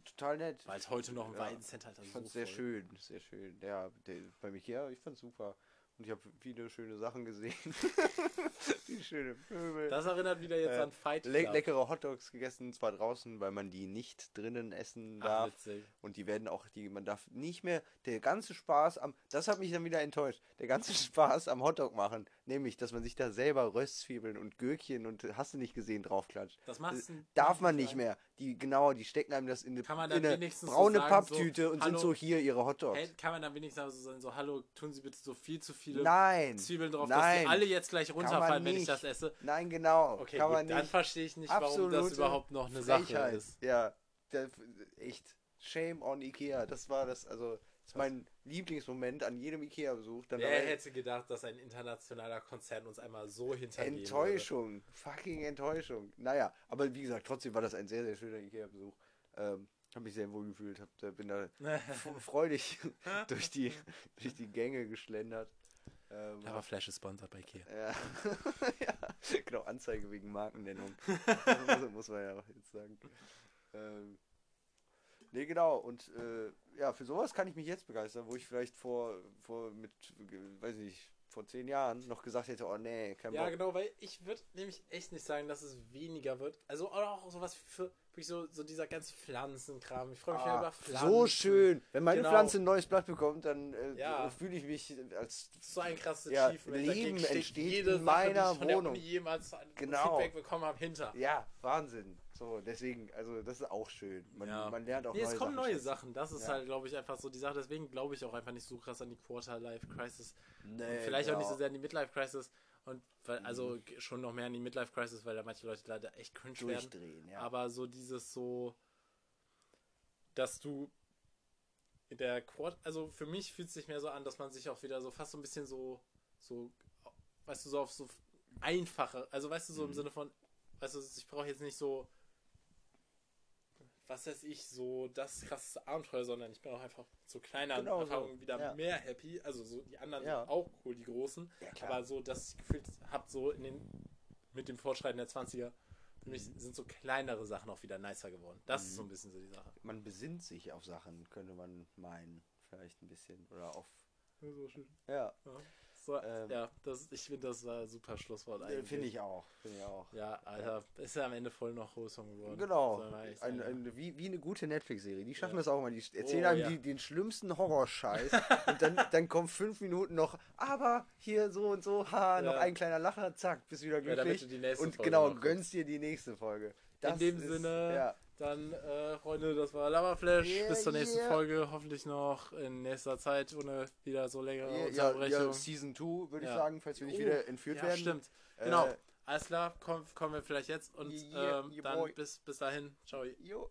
total nett. war halt heute noch im Ja, Weidencenter halt Ich so fand's sehr voll. schön, sehr schön. Ja, der, bei Ikea, ich fand's super. Und ich habe viele schöne Sachen gesehen. viele schöne Möbel. Das erinnert wieder jetzt Äh, an Fight Le Club. leckere Hotdogs gegessen, zwar draußen, weil man die nicht drinnen essen Ach, darf. witzig. Und die werden auch, die, man darf nicht mehr, der ganze Spaß am, das hat mich dann wieder enttäuscht, der ganze Spaß am Hotdog machen, nämlich, dass man sich da selber Röstzwiebeln und Gürkchen und hast du nicht gesehen draufklatscht. Das machst du Darf man nicht mehr. Die, genau, die stecken einem das in eine, dann in eine so braune sagen, Papptüte so, und hallo, sind so hier ihre Hotdogs. Hey, kann man dann wenigstens so sagen, so, hallo, tun Sie bitte so viel zu viele Nein. Zwiebeln drauf, dass Nein. die alle jetzt gleich runterfallen, wenn ich das esse. Nein, genau. Okay, kann gut, man dann nicht. verstehe ich nicht, warum das überhaupt noch eine Sache Frechheit. ist. Ja, der, echt. Shame on Ikea. Das war das, also, das ist mein Lieblingsmoment an jedem Ikea-Besuch. Wer hätte gedacht, dass ein internationaler Konzern uns einmal so hintergehen Enttäuschung. Fucking Enttäuschung. Naja, aber wie gesagt, trotzdem war das ein sehr, sehr schöner Ikea-Besuch. Ähm, habe mich sehr wohl gefühlt, hab, da- bin da würde? freudig durch die, durch die Gänge geschlendert. Ähm, Aber Flash ist sponsert bei Ikea. Ja. ja, genau, Anzeige wegen Markennennung. muss, muss man ja auch jetzt sagen. Ähm, Nee, genau. Und äh, ja, für sowas kann ich mich jetzt begeistern, wo ich vielleicht vor, vor mit, weiß nicht, vor zehn Jahren noch gesagt hätte, oh nee, kein Ja, Bock. genau, weil ich würde nämlich echt nicht sagen, dass es weniger wird. Also oder auch sowas für wirklich so, so dieser ganze Pflanzenkram. Ich freue mich Ah, über Pflanzen. so schön. Wenn meine Genau. Pflanze ein neues Blatt bekommt, dann äh, Ja. fühle ich mich als so ein krasses Ja, Achievement. Leben entsteht jede in Sache, meiner die ich von der Wohnung. Uni jemals Genau. Feedback bekommen habe, hinter. ja, Wahnsinn. So, deswegen, also das ist auch schön. Man, Ja. man lernt auch Nee, neue es kommen Sachen neue. Sachen. Das ist Ja. halt, glaube ich, einfach so die Sache. Deswegen glaube ich auch einfach nicht so krass an die Quarter-Life-Crisis. Nee, Vielleicht auch nicht so sehr an die Midlife-Crisis. Und weil, also g- schon noch mehr an die Midlife-Crisis, weil da manche Leute leider echt cringe werden. ja. Aber so dieses so, dass du in der Quad, also für mich fühlt es sich mehr so an, dass man sich auch wieder so fast so ein bisschen so, so, weißt du, so auf so einfache, also weißt du, so im Mhm. Sinne von, weißt du, ich brauche jetzt nicht so, was weiß ich, so das krasseste Abenteuer, sondern ich bin auch einfach so kleiner Genau so, Erfahrungen wieder ja. mehr happy. Also so die anderen Ja. sind auch cool, die großen. Ja, aber so, dass ich gefühlt habe, so in den, mit dem Fortschreiten der 20er, für mich Mhm. sind so kleinere Sachen auch wieder nicer geworden. Das ist so ein bisschen so die Sache. man besinnt sich auf Sachen, könnte man meinen. Vielleicht ein bisschen. Oder auf. So schön. Ja, so, Ähm, ja das, ich finde, das war ein super Schlusswort eigentlich. finde ich auch. Finde ich auch. Ja, Alter, ist ja am Ende voll noch wholesome geworden. Genau. Ein, sagen. ein, wie, wie eine gute Netflix-Serie. Die schaffen Ja. das auch mal. Die erzählen Oh, einem ja. die, den schlimmsten Horrorscheiß. und dann, dann kommen fünf Minuten noch, aber hier so und so, ha, noch Ja. ein kleiner Lacher, zack, bist wieder glücklich. und Folge genau, gönnst dir die nächste Folge. In Das dem ist- Sinne, Ja. Dann, äh, Freunde, das war Lava-Flash. Yeah, Bis zur nächsten yeah. Folge. Hoffentlich noch in nächster Zeit, ohne wieder so längere Ja, ja, Unterbrechung. ja, Season 2, würde ich Ja. sagen, falls wir nicht Oh, wieder entführt ja, werden. stimmt. Äh, Genau. Alles klar, komm, kommen wir vielleicht jetzt und Yeah, ähm, yeah, dann boy. bis, bis dahin. Ciao. Jo.